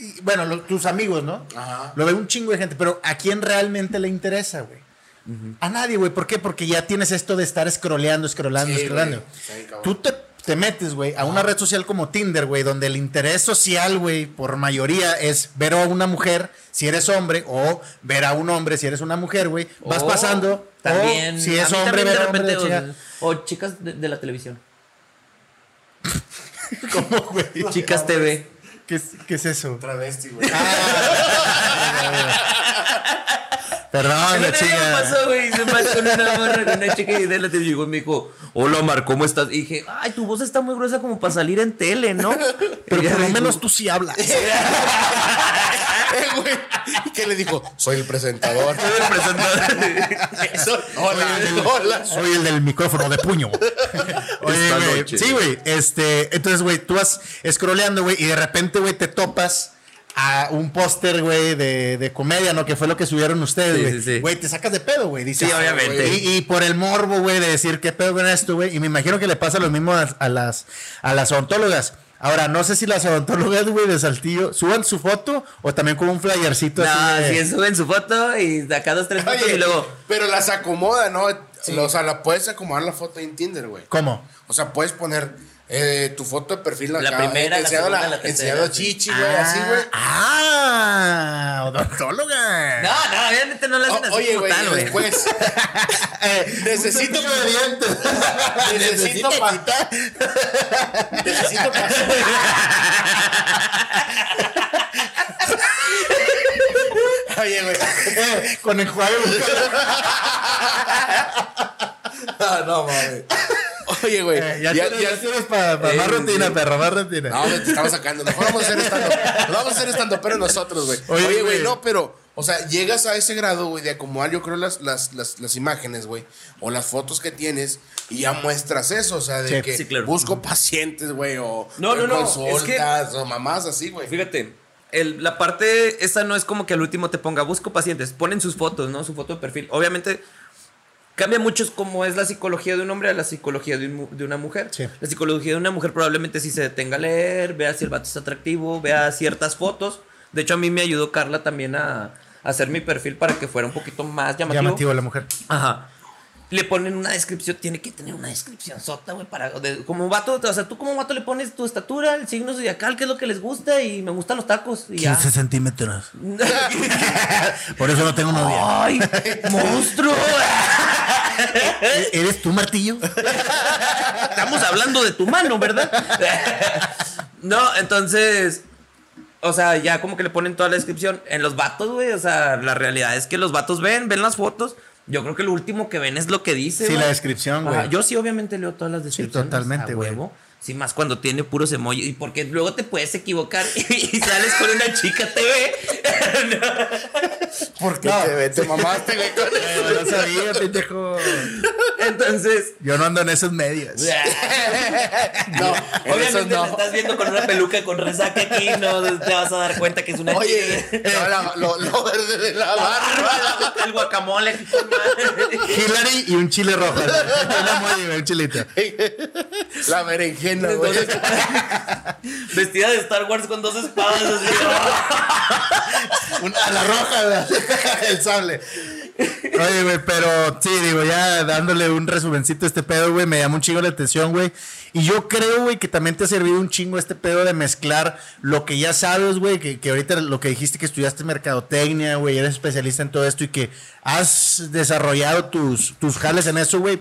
Y, Bueno, lo- tus amigos, ¿no? Ajá. Lo ve un chingo de gente, pero ¿a quién realmente le interesa, güey? A nadie, güey. ¿Por qué? Porque ya tienes esto de estar scrolleando, scrollando, Sí. Tú te, te metes, güey, a una red social como Tinder, güey, donde el interés social, güey, por mayoría es ver a una mujer si eres hombre o ver a un hombre si eres una mujer, güey. Vas O pasando. También. o si a es hombre, ver de a hombre, o chicas de, de la televisión. ¿Cómo, güey? Chicas TV. ¿Qué, es- qué es eso? Travesti, güey. Perdón, la chica. pasó, güey. Se pasó con una morra, con una chica y de la tele llegó y me dijo, hola Omar, ¿cómo estás? Y dije, ay, tu voz está muy gruesa como para salir en tele, ¿no? Pero por lo menos tú sí hablas. Eh, güey. ¿Y qué le dijo? Soy el presentador. "Soy el presentador". Eso- hola, hola. Soy el del micrófono de puño. Oye, Esta güey. noche. Sí, güey. Este, entonces, güey, tú vas scrolleando, güey, y de repente, güey, te topas a un póster, güey, de, de comedia, ¿no? Que fue lo que subieron ustedes, güey. sí, sí. Güey, te sacas de pedo, güey. Sí, "Ah, obviamente. güey". Y, y por el morbo, güey, de decir qué pedo con esto, güey. Y me imagino que le pasa lo mismo a, a las, a las odontólogas. Ahora, no sé si las odontólogas, güey, de Saltillo, suban su foto o también con un flyercito No, así. de- si suben su foto y acá dos, tres fotos Oye, y luego. pero las acomoda, ¿no? O sea, la puedes acomodar la foto en Tinder, güey. ¿Cómo? O sea, puedes poner eh, tu foto de perfil La acá, primera, la enseñando segunda, la tercera, enseñando sí. chichi, güey, así, güey. Ah, odontóloga. No, no, obviamente no lo hacen O- así oye, güey, después Eh, necesito dientes. necesito pa- necesito pasar. Oye, güey. Eh, con enjuague. Ah, no, mames. Oye, güey. Eh, ya, ya- tienes, ya- ya tienes para más Eh, rutina, sí. perro, más rutina. No, güey, te estamos sacando. Mejor vamos a hacer estando. Vamos a hacer estando, pero nosotros, güey. Oye, Oye, güey, güey. no, pero. O sea, llegas a ese grado, güey, de acomodar, yo creo, las, las, las, las imágenes, güey, o las fotos que tienes, y ya muestras eso, o sea, de Sí, que sí, claro. busco pacientes, güey, o No, no, no, consultas, o mamás así, güey. Fíjate, el- la parte esa no es como que al último te ponga busco pacientes, ponen sus fotos, ¿no? Su foto de perfil. Obviamente cambia mucho cómo es la psicología de un hombre a la psicología de, un de una mujer. Sí. La psicología de una mujer probablemente sí se detenga a leer, vea si el vato es atractivo, vea ciertas fotos. De hecho, a mí me ayudó Carla también a, a hacer mi perfil para que fuera un poquito más llamativo. Llamativo la mujer. Ajá. Le ponen una descripción, tiene que tener una descripción sota, güey, para de- como vato, o sea, tú como vato le pones tu estatura, el signo zodiacal, qué es lo que les gusta y me gustan los tacos y ya. 15 centímetros. Por eso no tengo novia. ¡Ay, monstruo! ¿E- ¿Eres tú, martillo? Estamos hablando de tu mano, ¿verdad? no, entonces, o sea, ya como que le ponen toda la descripción en los vatos, güey, o sea, la realidad es que los vatos ven, ven las fotos. Yo creo que lo último que ven es lo que dice. Sí, la descripción, güey. Yo sí, obviamente leo todas las descripciones. totalmente, a güey. huevo. Sí, más cuando tiene puros emojis. Y porque luego te puedes equivocar y sales con una chica TV. ¿Por qué te, te mamaste, güey? No sabía, pendejo. Entonces, Yo no ando en esos medios. No, obviamente no. la estás viendo con una peluca con resaca aquí, no te vas a dar cuenta que es una Oye, no, la- lo, lo verde de la barba. el guacamole. Hillary y un chile rojo. Un chilito. La berenjena, güey. Vestida de Star Wars con dos espadas así. A la roja, el sable. Oye, güey, pero sí, digo, ya dándole un resumencito este pedo, güey, me llamó un chingo la atención, güey. Y yo creo, güey, que también te ha servido un chingo este pedo de mezclar lo que ya sabes, güey, que, que ahorita lo que dijiste que estudiaste mercadotecnia, güey, eres especialista en todo esto y que has desarrollado tus, tus jales en eso, güey.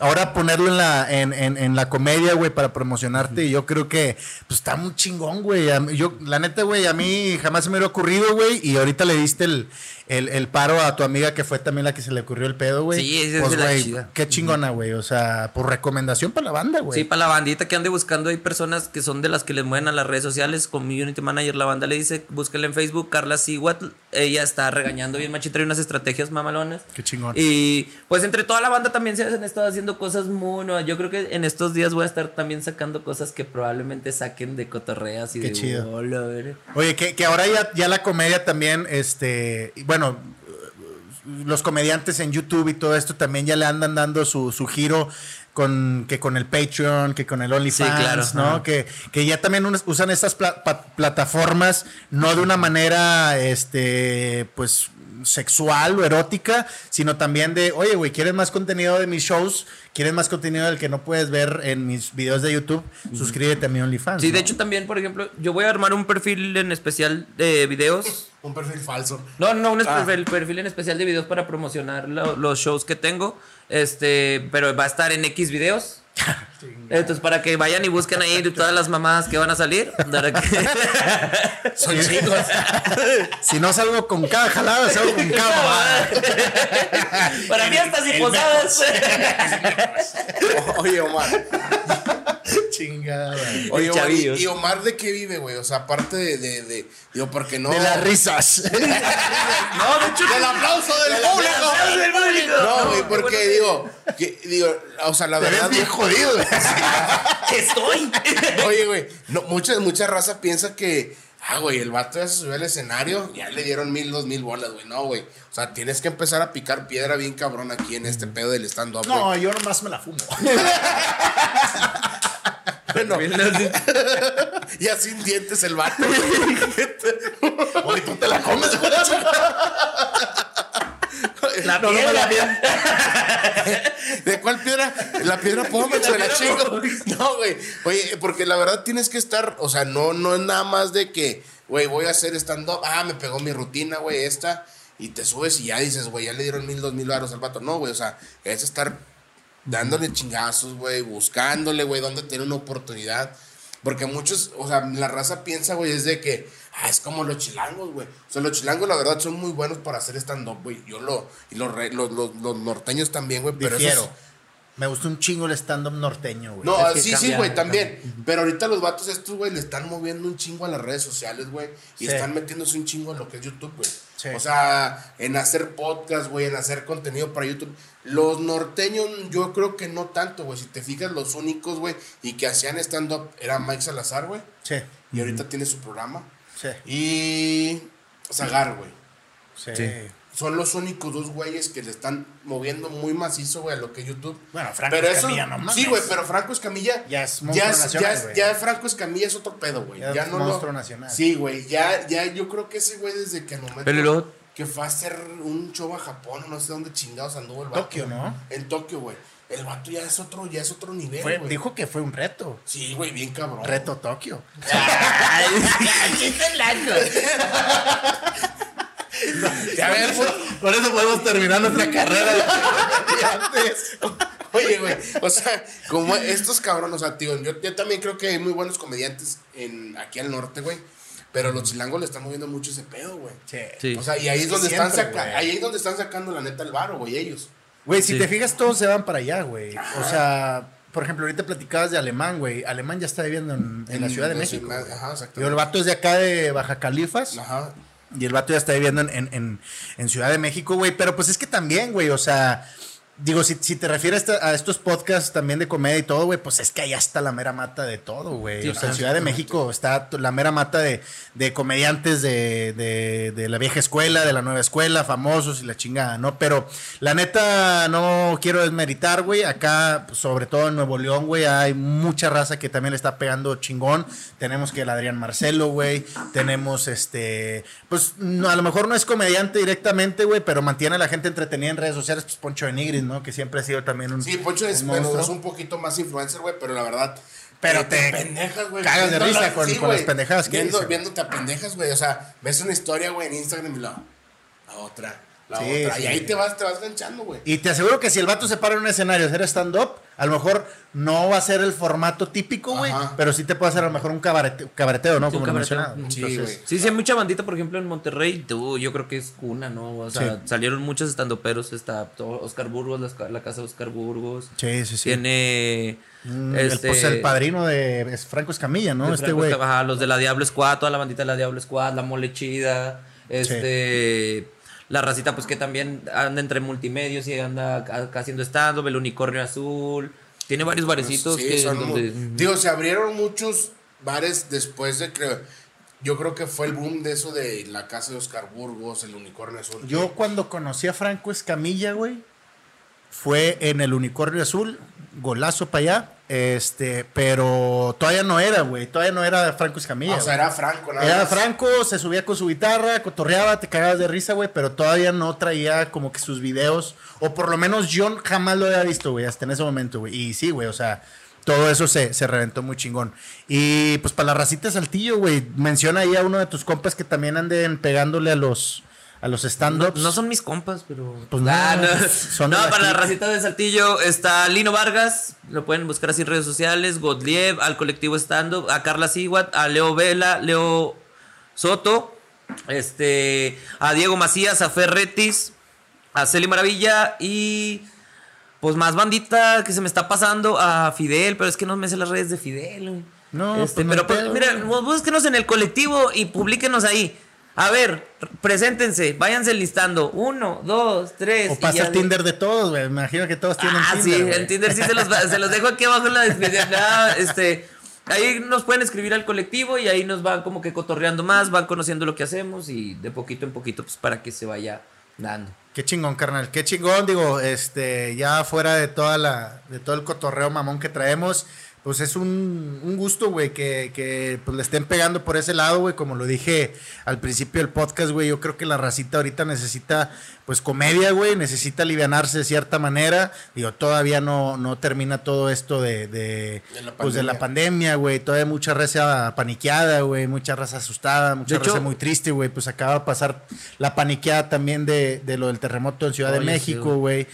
Ahora ponerlo en la, en, en, en la comedia, güey, para promocionarte, y yo creo que pues está muy chingón, güey. Yo, la neta, güey, a mí jamás se me hubiera ocurrido, güey, y ahorita le diste el, el, el paro a tu amiga que fue también la que se le ocurrió el pedo, güey. Sí, esa es pues, la güey, chida. qué chingona, güey. O sea, por recomendación para la banda, güey. Sí, para la bandita que ande buscando, hay personas que son de las que les mueven a las redes sociales. Community Manager, la banda le dice, búsquenla en Facebook, Carla Siguat. Ella está regañando bien machita, trae unas estrategias mamalonas. Qué chingón. Y pues entre toda la banda también se han estado haciendo cosas muy nuevas. Yo creo que en estos días voy a estar también sacando cosas que probablemente saquen de cotorreas y Qué de chido. Oye, que, que ahora ya, ya la comedia también, este, y bueno, los comediantes en YouTube y todo esto también ya le andan dando su, su giro con que con el Patreon, que con el OnlyFans, Sí, claro, ¿no? Que, que ya también usan estas pla- plataformas no de una manera, este, pues sexual o erótica, sino también de, oye, güey, ¿quieres más contenido de mis shows? ¿Quieres más contenido del que no puedes ver en mis videos de YouTube? Suscríbete a mi OnlyFans. Sí, de hecho también, por ejemplo, yo voy a armar un perfil en especial de videos. Un perfil falso. No, no, un Ah. perfil, perfil en especial de videos para promocionar lo- los shows que tengo. Este, pero va a estar en X videos. Entonces, para que vayan y busquen ahí todas las mamadas que van a salir. que- Son chicos. Si no salgo con cada jalada, salgo con cada mamada. para fiestas y posadas. Oye, Omar. Chingada. Oye, El Omar, chavillos. ¿y, Omar de qué vive, güey? O sea, aparte de, de, de- Digo, porque no. De las risas. No, de hecho, Del aplauso del público. aplauso del público. No, güey, qué porque bueno. digo, que, digo, o sea, la verdad. ves bien jodido. Estoy. Oye, güey, no, mucha, mucha raza piensa que, ah, güey, el vato ya se subió al escenario, ya le dieron mil, dos mil bolas, güey. No, güey. O sea, tienes que empezar a picar piedra bien cabrón aquí en este pedo del stand-up, güey. No, yo nomás me la fumo. Bueno, ya sin dientes el vato. Oye, tú te la comes, güey. La No, no me la piedra. ¿De cuál piedra? La piedra pómez, me la chingo. No, güey. Oye, porque la verdad tienes que estar, o sea, no, no es nada más de que, güey, voy a hacer stand-up. Ah, me pegó mi rutina, güey, esta. Y te subes y ya dices, güey, ya le dieron mil, dos mil baros al vato. No, güey, o sea, es estar dándole chingazos, güey, buscándole, güey, dónde tiene una oportunidad. Porque muchos, o sea, la raza piensa, güey, es de que, ah, es como los chilangos, güey. O sea, los chilangos, la verdad, son muy buenos para hacer stand-up, güey. Yo lo, y los, re- los, los, los norteños también, güey, pero Me gusta un chingo el stand-up norteño, güey. no, Es sí, sí, güey, también. Pero ahorita los vatos estos, güey, le están moviendo un chingo a las redes sociales, güey. Y Sí. están metiéndose un chingo en lo que es YouTube, güey. Sí. O sea, en hacer podcast, güey, en hacer contenido para YouTube. Los norteños, yo creo que no tanto, güey. Si te fijas, los únicos, güey, y que hacían stand-up era Mike Salazar, güey. Sí, Y ahorita tiene su programa. sí, Y Zagar, güey. sí. Sí. Son los únicos dos güeyes que le están moviendo muy macizo, güey, a lo que YouTube. Bueno, Franco pero Escamilla, eso, no mames. Sí, güey, pero Franco Escamilla Ya es ya monstruo es- nacional, ya es- ya Franco Escamilla es otro pedo, güey. Ya Ya, es no monstruo lo- nacional. Sí, güey, ya, ya yo creo que ese güey desde que al momento Pero luego- que fue a hacer un show a Japón, no sé dónde chingados anduvo el vato. Tokio, ¿no? En Tokio, güey. El vato ya es otro, ya es otro nivel, Fue- güey. dijo que fue un reto. Sí, güey, bien cabrón. Reto Tokio. Ya ves. Por eso podemos terminar nuestra carrera de antes. Oye, güey, o sea, como estos cabrones, o sea, tío, yo, yo también creo que hay muy buenos comediantes en, aquí al norte, güey. Pero los chilangos le están moviendo mucho ese pedo, güey. Sí. O sea, y ahí es donde están siempre, güey. ahí es donde están sacando la neta el varo, güey, ellos. Güey, si Sí. te fijas, todos se van para allá, güey. O sea, por ejemplo, ahorita platicabas de Alemán, güey. Alemán ya está viviendo en, en la Ciudad de México. ciudad, ajá, exactamente. Y el vato es de acá de Baja Califas. Ajá. Y el vato ya está viviendo en, en, en- en Ciudad de México, güey. Pero pues es que también, güey, o sea, digo, si, si te refieres a, estos podcasts también de comedia y todo, güey, pues es que allá está la mera mata de todo, güey. Sí, o sea, en Ciudad de. México está la mera mata de, de comediantes de, de, de la vieja escuela, de la nueva escuela, famosos y la chingada, ¿no? Pero la neta, no quiero desmeritar, güey. Acá, pues, sobre todo en Nuevo León, güey, hay mucha raza que también le está pegando chingón. Tenemos que el Adrián Marcelo, güey. Tenemos este, pues no, a lo mejor no es comediante directamente, güey, pero mantiene a la gente entretenida en redes sociales, pues Poncho de Nigris, ¿no? Que siempre ha sido también un. Sí, Poncho es, un es poquito más influencer, güey, pero la verdad. Pero eh, te pendejas, güey. cagas de risa la- con- con güey, las pendejadas que viendo. Viéndote a pendejas, güey. O sea, ves una historia, güey, en Instagram y la, la otra, la Sí, otra. sí. Y ahí te vas, te vas ganchando, güey. Y te aseguro que si el vato se para en un escenario a hacer stand-up, a lo mejor no va a ser el formato típico, güey. Pero sí te puede hacer a lo mejor un cabarete- cabareteo, ¿no? Sí, Como lo mencionaba. Sí, Entonces. Sí, sí, hay mucha bandita, por ejemplo, en Monterrey. Tú, yo creo que es cuna, ¿no? O sea, Sí. salieron muchos estandoperos. Está Oscar Burgos, la, la casa de Oscar Burgos. Sí, sí, sí. Tiene. Mm, este, el, pues, el padrino de es Franco Escamilla, ¿no? Este güey. Los de la Diablo Squad, toda la bandita de la Diablo Squad, la Mole Chida. Este. La racita, pues que también anda entre multimedios y anda acá haciendo stand-up, el unicornio azul. Tiene varios barecitos Sí, que. son donde- mu- Digo, se abrieron muchos bares después de que. Yo creo que fue el boom de eso de la casa de Oscar Burgos, el unicornio azul. Yo cuando conocí a Franco Escamilla, güey, fue en el Unicornio Azul, golazo para allá. Este, pero todavía no era, güey. Todavía no era Franco Escamilla. o sea, era Franco, nada Era. Franco, se subía con su guitarra, cotorreaba, te cagabas de risa, güey, pero todavía no traía como que sus videos, o por lo menos yo jamás lo había visto, güey, hasta en ese momento, güey. Y sí, güey, o sea, todo eso se, se reventó muy chingón. Y pues para la racita Saltillo, güey, menciona ahí a uno de tus compas que también anden pegándole a los, a los stand-ups. no son mis compas, pero. Pues no, Ah, no. son No, para la racita de Saltillo está Lino Vargas, lo pueden buscar así en redes sociales, Godliev, al colectivo Stand Up, a Carla Siguat, a Leo Vela, Leo Soto, este, a Diego Macías, a Ferretis, a Celi Maravilla y pues más bandita que se me está pasando a Fidel, pero es que no me sé las redes de Fidel. No, Este, pues pero pues, mira, güey. búsquenos en el colectivo y publíquenos ahí. A ver, preséntense, váyanse listando. Uno, dos, tres. O pasa el de- Tinder de todos, güey. Me imagino que todos tienen Ah, Tinder. sí, güey. el Tinder sí se los, se los dejo aquí abajo en la descripción. Ah, este, ahí nos pueden escribir al colectivo y ahí nos van como que cotorreando más, van conociendo lo que hacemos y de poquito en poquito, pues para que se vaya dando. Qué chingón, carnal. Qué chingón, digo, este, ya fuera de toda la, de todo el cotorreo mamón que traemos, pues es un, un gusto, güey, que, que pues le estén pegando por ese lado, güey. Como lo dije al principio del podcast, güey, yo creo que la racita ahorita necesita, pues, comedia, güey, necesita alivianarse de cierta manera. Digo, todavía no, no termina todo esto de, de, De la pues, de la pandemia. güey. Todavía hay mucha raza paniqueada, güey, mucha raza asustada, mucha De hecho- raza muy triste, güey. Pues acaba de pasar la paniqueada también de, de lo del terremoto en Ciudad de Oye, México, güey.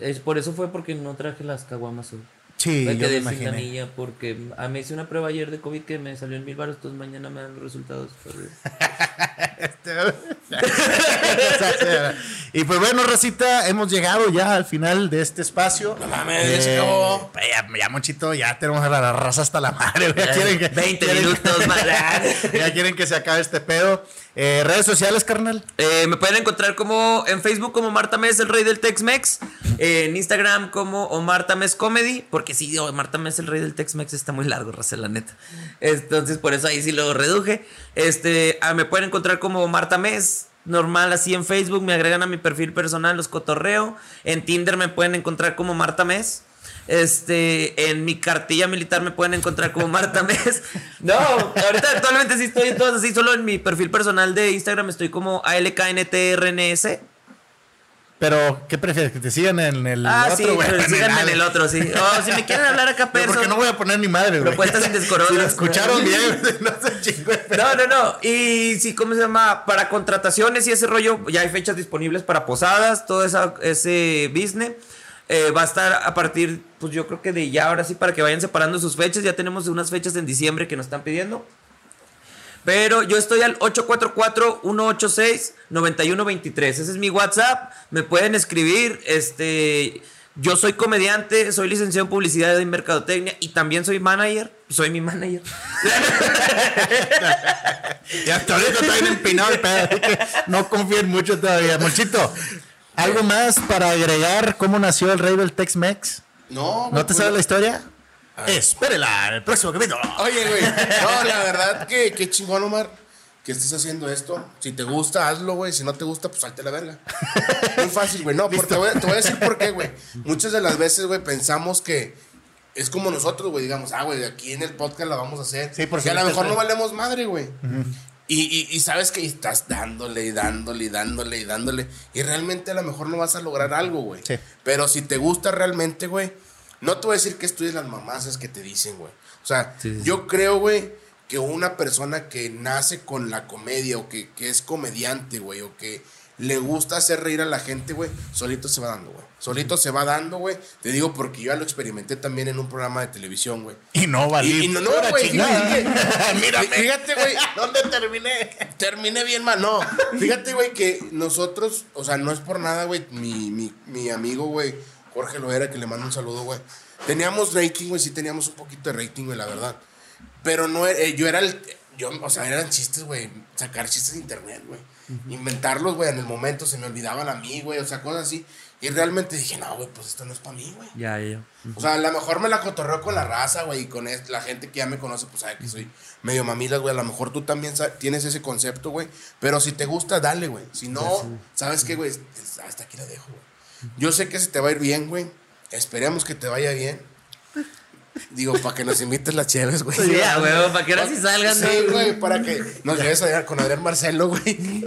Es- por eso fue porque no traje las caguamas. Sí, Me yo me quedé sin imaginé. porque a me hice una prueba ayer de COVID que me salió en mil baros, entonces mañana me dan los resultados. y pues bueno, Racita, hemos llegado ya al final de este espacio. No mames, ya se acabó. Ya, ya, Monchito, ya tenemos a la raza hasta la madre. güey. Ya quieren que, 20 quieren- minutos más. ya quieren que se acabe este pedo. Eh, redes sociales, carnal. Eh, me pueden encontrar como en Facebook como Marta Mes, el rey del Tex-Mex. en Instagram como Omar Tames Comedy. Porque sí, Omar Tames, el rey del Tex-Mex está muy largo, raza, la neta. Entonces, por eso ahí sí lo reduje. Este, ah, me pueden encontrar como Marta Mes. Normal, así en Facebook, me agregan a mi perfil personal, los cotorreo. En Tinder me pueden encontrar como Marta Mes. Este, en mi cartilla militar me pueden encontrar como Marta Mes. No, ahorita actualmente sí estoy en todas así, solo en mi perfil personal de Instagram estoy como ALKNTRNS. Pero, ¿qué prefieres? ¿Que te sigan en el Ah, otro, sí, güey? pero En síganme en el- otro, sí. O si me quieren hablar acá, Pero porque no voy a poner ni madre, güey. Propuestas indescorosas. Si lo escucharon bien, no se chingó. No, no, no. Y sí, ¿cómo se llama? Para contrataciones y ese rollo, ya hay fechas disponibles para posadas, todo esa, ese business. Eh, va a estar a partir, pues yo creo que de ya, ahora sí, para que vayan separando sus fechas. Ya tenemos unas fechas en diciembre que nos están pidiendo. Pero yo estoy al 844-186-9123. Ese es mi WhatsApp. Me pueden escribir. Este, yo soy comediante, soy licenciado en publicidad y mercadotecnia y también soy manager. Soy mi manager. Y hasta ahorita está bien empinado el pedo, no confíen mucho todavía. Monchito, ¿algo más para agregar cómo nació el rey del Tex-Mex? No, ¿No te pues, sabes la historia? Espérela, el próximo capítulo. Oye, güey. No, la verdad que qué chingón, Omar. Que estés haciendo esto. Si te gusta, hazlo, güey. Si no te gusta, pues salte la verga. Muy fácil, güey. No, porque te voy, te voy a decir por qué, güey. Muchas de las veces, güey, pensamos que es como nosotros, güey. Digamos, ah, güey, aquí en el podcast la vamos a hacer. Sí, por Que a lo mejor no valemos madre, güey. Y, y, y sabes que estás dándole y dándole y dándole y dándole. Y realmente a lo mejor no vas a lograr algo, güey. Sí. Pero si te gusta realmente, güey, no te voy a decir que estudies las mamazas que te dicen, güey. O sea, Sí, sí, yo creo, güey, que una persona que nace con la comedia o que, que es comediante, güey, o que le gusta hacer reír a la gente, güey, solito se va dando, güey. Solito se va dando, güey. Te digo porque yo ya lo experimenté también en un programa de televisión, güey. Y no valí. Y, y no, no, güey. Mírame. fíjate, güey. ¿Dónde terminé? Terminé bien mal. No, fíjate, güey, que nosotros, o sea, no es por nada, güey. Mi, mi, mi amigo, güey, Jorge Loera, que le mando un saludo, güey. Teníamos rating, güey, sí teníamos un poquito de rating, güey, la verdad. Pero no, eh, yo era el. Yo, o sea, eran chistes, güey. Sacar chistes de internet, güey. Inventarlos, güey, en el momento se me olvidaban a mí, güey. O sea, cosas así. Y realmente dije, no, güey, pues esto no es para mí, güey. Ya, ya. O sea, a lo mejor me la cotorreo con la raza, güey, y con la gente que ya me conoce, pues sabe que soy medio mamilas, güey. A lo mejor tú también tienes ese concepto, güey. Pero si te gusta, dale, güey. Si no, ¿sabes qué, güey? Hasta aquí la dejo, güey. Yo sé que se te va a ir bien, güey. Esperemos que te vaya bien. Digo, para que nos invites las chéves, güey. Sí, huevo, para que ahora sí salgan. Sí, ¿no? güey, para que nos lleves a con Adrián Marcelo, güey.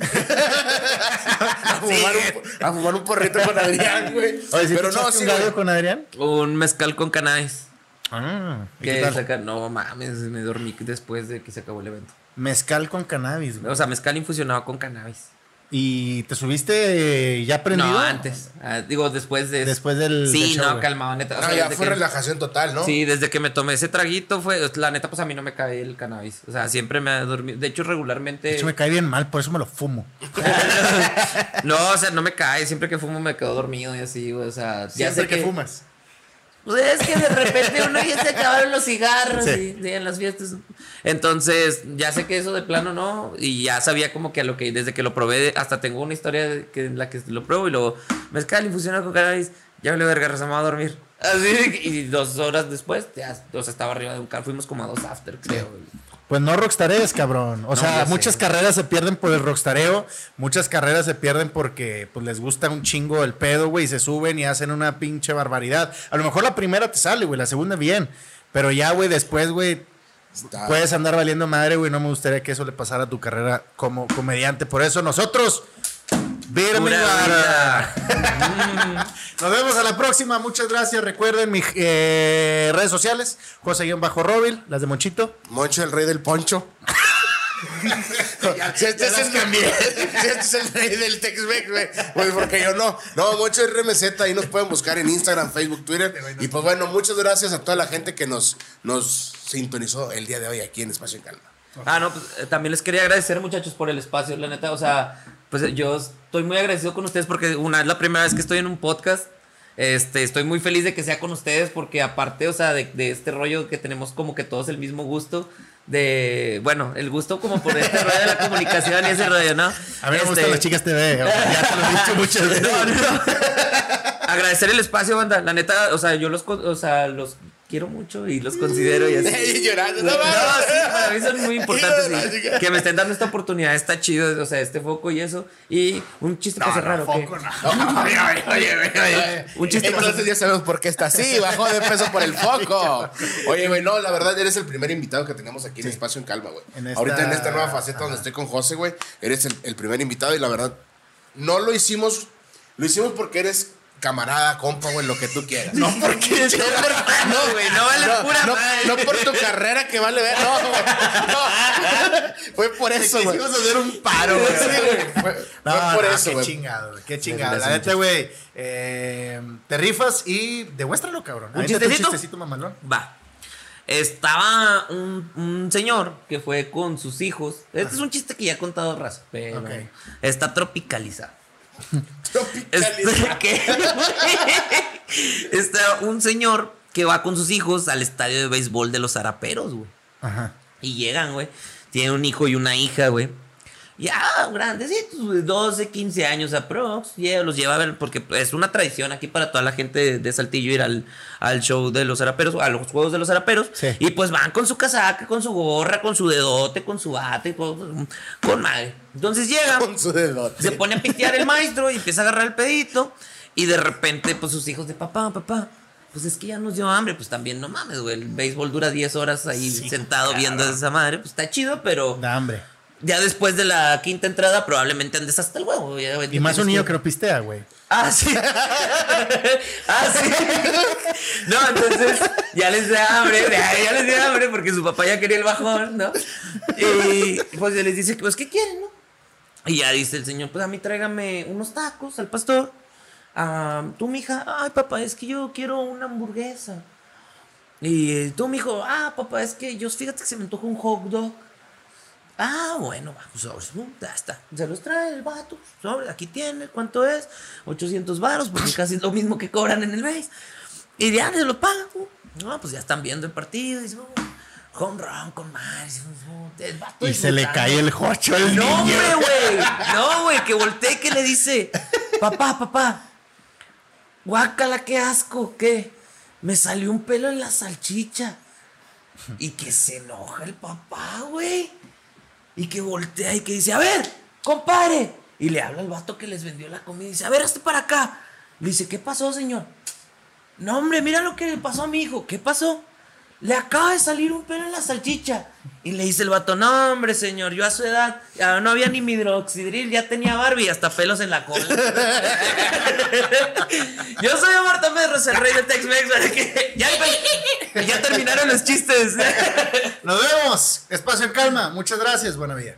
a, fumar un, a fumar un porrito con Adrián, güey. Oye, ¿sí Pero te no, sí, un güey. con Adrián? Un mezcal con cannabis. Ah, ¿y Que qué tal? saca- no mames, me dormí después de que se acabó el evento. Mezcal con cannabis, güey. O sea, mezcal infusionado con cannabis. ¿Y te subiste eh, ya prendido? No, antes. Ah, digo, después de. Después del- Sí, del show, no, calmado, neta. O No, sea, ya fue que- relajación total, ¿no? Sí, desde que me tomé ese traguito fue. La neta, pues a mí no me cae el cannabis. O sea, siempre me ha dormido. De hecho, regularmente. De hecho, me cae bien mal, por eso me lo fumo. no, o sea, no me cae. Siempre que fumo me quedo dormido y así, güey. O sea, ya sé Siempre que. que fumas. Pues es que de repente uno ya se acabaron los cigarros Sí. y, en las fiestas. Entonces, ya sé que eso de plano no. Y ya sabía como que a lo que desde que lo probé, hasta tengo una historia de que, en la que lo pruebo y luego mezcal infusionado con cannabis. Ya me lo verga, me voy a dormir. Así, y dos horas después, ya, o sea, estaba arriba de un carro. Fuimos como a dos after, creo. Pues no rockstares, cabrón. O No, sea, sé. muchas carreras se pierden por el rockstareo, muchas carreras se pierden porque pues les gusta un chingo el pedo, güey, y se suben y hacen una pinche barbaridad. A lo mejor la primera te sale, güey, la segunda bien, pero ya, güey, después, güey, Está- puedes andar valiendo madre, güey, no me gustaría que eso le pasara a tu carrera como comediante. Por eso nosotros, Vida. Nos vemos a la próxima, muchas gracias. Recuerden mis eh, redes sociales, José-Robil, las de Monchito. Moncho, el rey del poncho. si este es el si este es el rey del Tex-Mex, güey. Pues porque yo no. No, Moncho es RMZ, ahí nos pueden buscar en Instagram, Facebook, Twitter. Y pues bueno, muchas gracias a toda la gente que nos, nos sintonizó el día de hoy aquí en Espacio en Calma. Ah, no, pues eh, también les quería agradecer, muchachos, por el espacio, la neta. O sea, pues yo estoy muy agradecido con ustedes porque una es la primera vez que estoy en un podcast. Este, estoy muy feliz de que sea con ustedes porque aparte, o sea, de, de este rollo que tenemos como que todos el mismo gusto. De, bueno, el gusto como por este rollo de la comunicación y ese rollo, ¿no? A mí me Este, gustan las chicas TV, ya te lo he dicho muchas veces. no, no. Agradecer el espacio, banda. La neta, o sea, yo los, o sea, los quiero mucho y los considero y así. llorando, No, no, sí, para mí son muy importantes. No, y no, que me estén dando esta oportunidad, está chido, o sea, este foco y eso. Y un chiste que hace raro. que- Oye, oye, oye, oye, oye. Un chiste Entonces ya sabemos por qué está así, bajó de peso por el foco. Oye, güey, no, la verdad eres el primer invitado que tenemos aquí en Espacio en Calma, güey. En esta- Ahorita en esta nueva faceta donde estoy con José, güey, eres el, el primer invitado y la verdad, no lo hicimos, lo hicimos porque eres camarada, compa, güey, lo que tú quieras. No, porque No, güey, no vale pura no, madre. no por tu carrera que vale ver, no, güey, no. Fue por eso, güey. Quisimos hacer un paro, güey. Sí, güey, Fue, No, fue por no, eso, qué güey. chingado, güey, qué chingado. La neta, güey, eh, te rifas y demuéstralo, cabrón. ¿Un chistecito? chistecito, mamalón. Va. Estaba un, un señor que fue con sus hijos. Este es un chiste que ya he contado raza, pero está tropicalizado. Que- Está un señor que va con sus hijos al estadio de béisbol de los Zaraperos, güey. Ajá. Y llegan, güey. Tiene un hijo y una hija, güey. Ya, grandecitos, güey, 12, 15 años aprox. Ya los lleva a ver, porque es una tradición aquí para toda la gente de, Saltillo ir al, al show de los zaraperos, a los juegos de los zaraperos. Sí. Y pues van con su casaca, con su gorra, con su dedote, con su bate, con, con madre. Entonces llega. Con su dedote. Se pone a pitear el maestro y empieza a agarrar el pedito. Y de repente, pues sus hijos de papá, papá. Pues es que ya nos dio hambre. Pues también, no mames, güey. El béisbol dura 10 horas ahí sentado viendo esa madre. Pues está chido, pero Da hambre. Ya después de la quinta entrada, probablemente andes hasta el huevo. ya Y más un niño que- no pistea, güey. Ah, sí. ah, sí. No, entonces ya les da hambre, ya ya les da hambre porque su papá ya quería el bajón, ¿no? Y pues les dice, pues, ¿qué quieren, no? Y ya dice el señor, pues a mí tráigame unos tacos al pastor. Ah, tú, mija, ay, papá, es que yo quiero una hamburguesa. Y eh, tú, mijo, ah, papá, es que yo, fíjate que se me antoja un hot dog. Ah, bueno, pues sobres, pum, ya está. Se los trae el vato, sobre, aquí tiene, ¿cuánto es? 800 varos, porque casi es lo mismo que cobran en el base. Y ya se lo pagan. No, pues ya están viendo el partido, y oh, home run con más. El vato Y se le cae el jocho al No, niño. hombre, güey. No, güey, que voltee y que le dice, papá, papá, guácala, qué asco, ¿qué? Me salió un pelo en la salchicha. Y que se enoja el papá, güey. Y que voltea y que dice, a ver, compadre. Y le habla al vato que les vendió la comida y dice, a ver, hazte para acá. Le dice, ¿qué pasó, señor? No, hombre, mira lo que le pasó a mi hijo. ¿Qué pasó? Le acaba de salir un pelo en la salchicha. Y le dice el vato, no, hombre, señor, yo a su edad ya no había ni midroxidril, ya tenía Barbie y hasta pelos en la cola. yo soy Omar Tamés, el rey de Tex-Mex. Ya, ya terminaron los chistes. Nos vemos. Espacio en calma. Muchas gracias. Buena vida.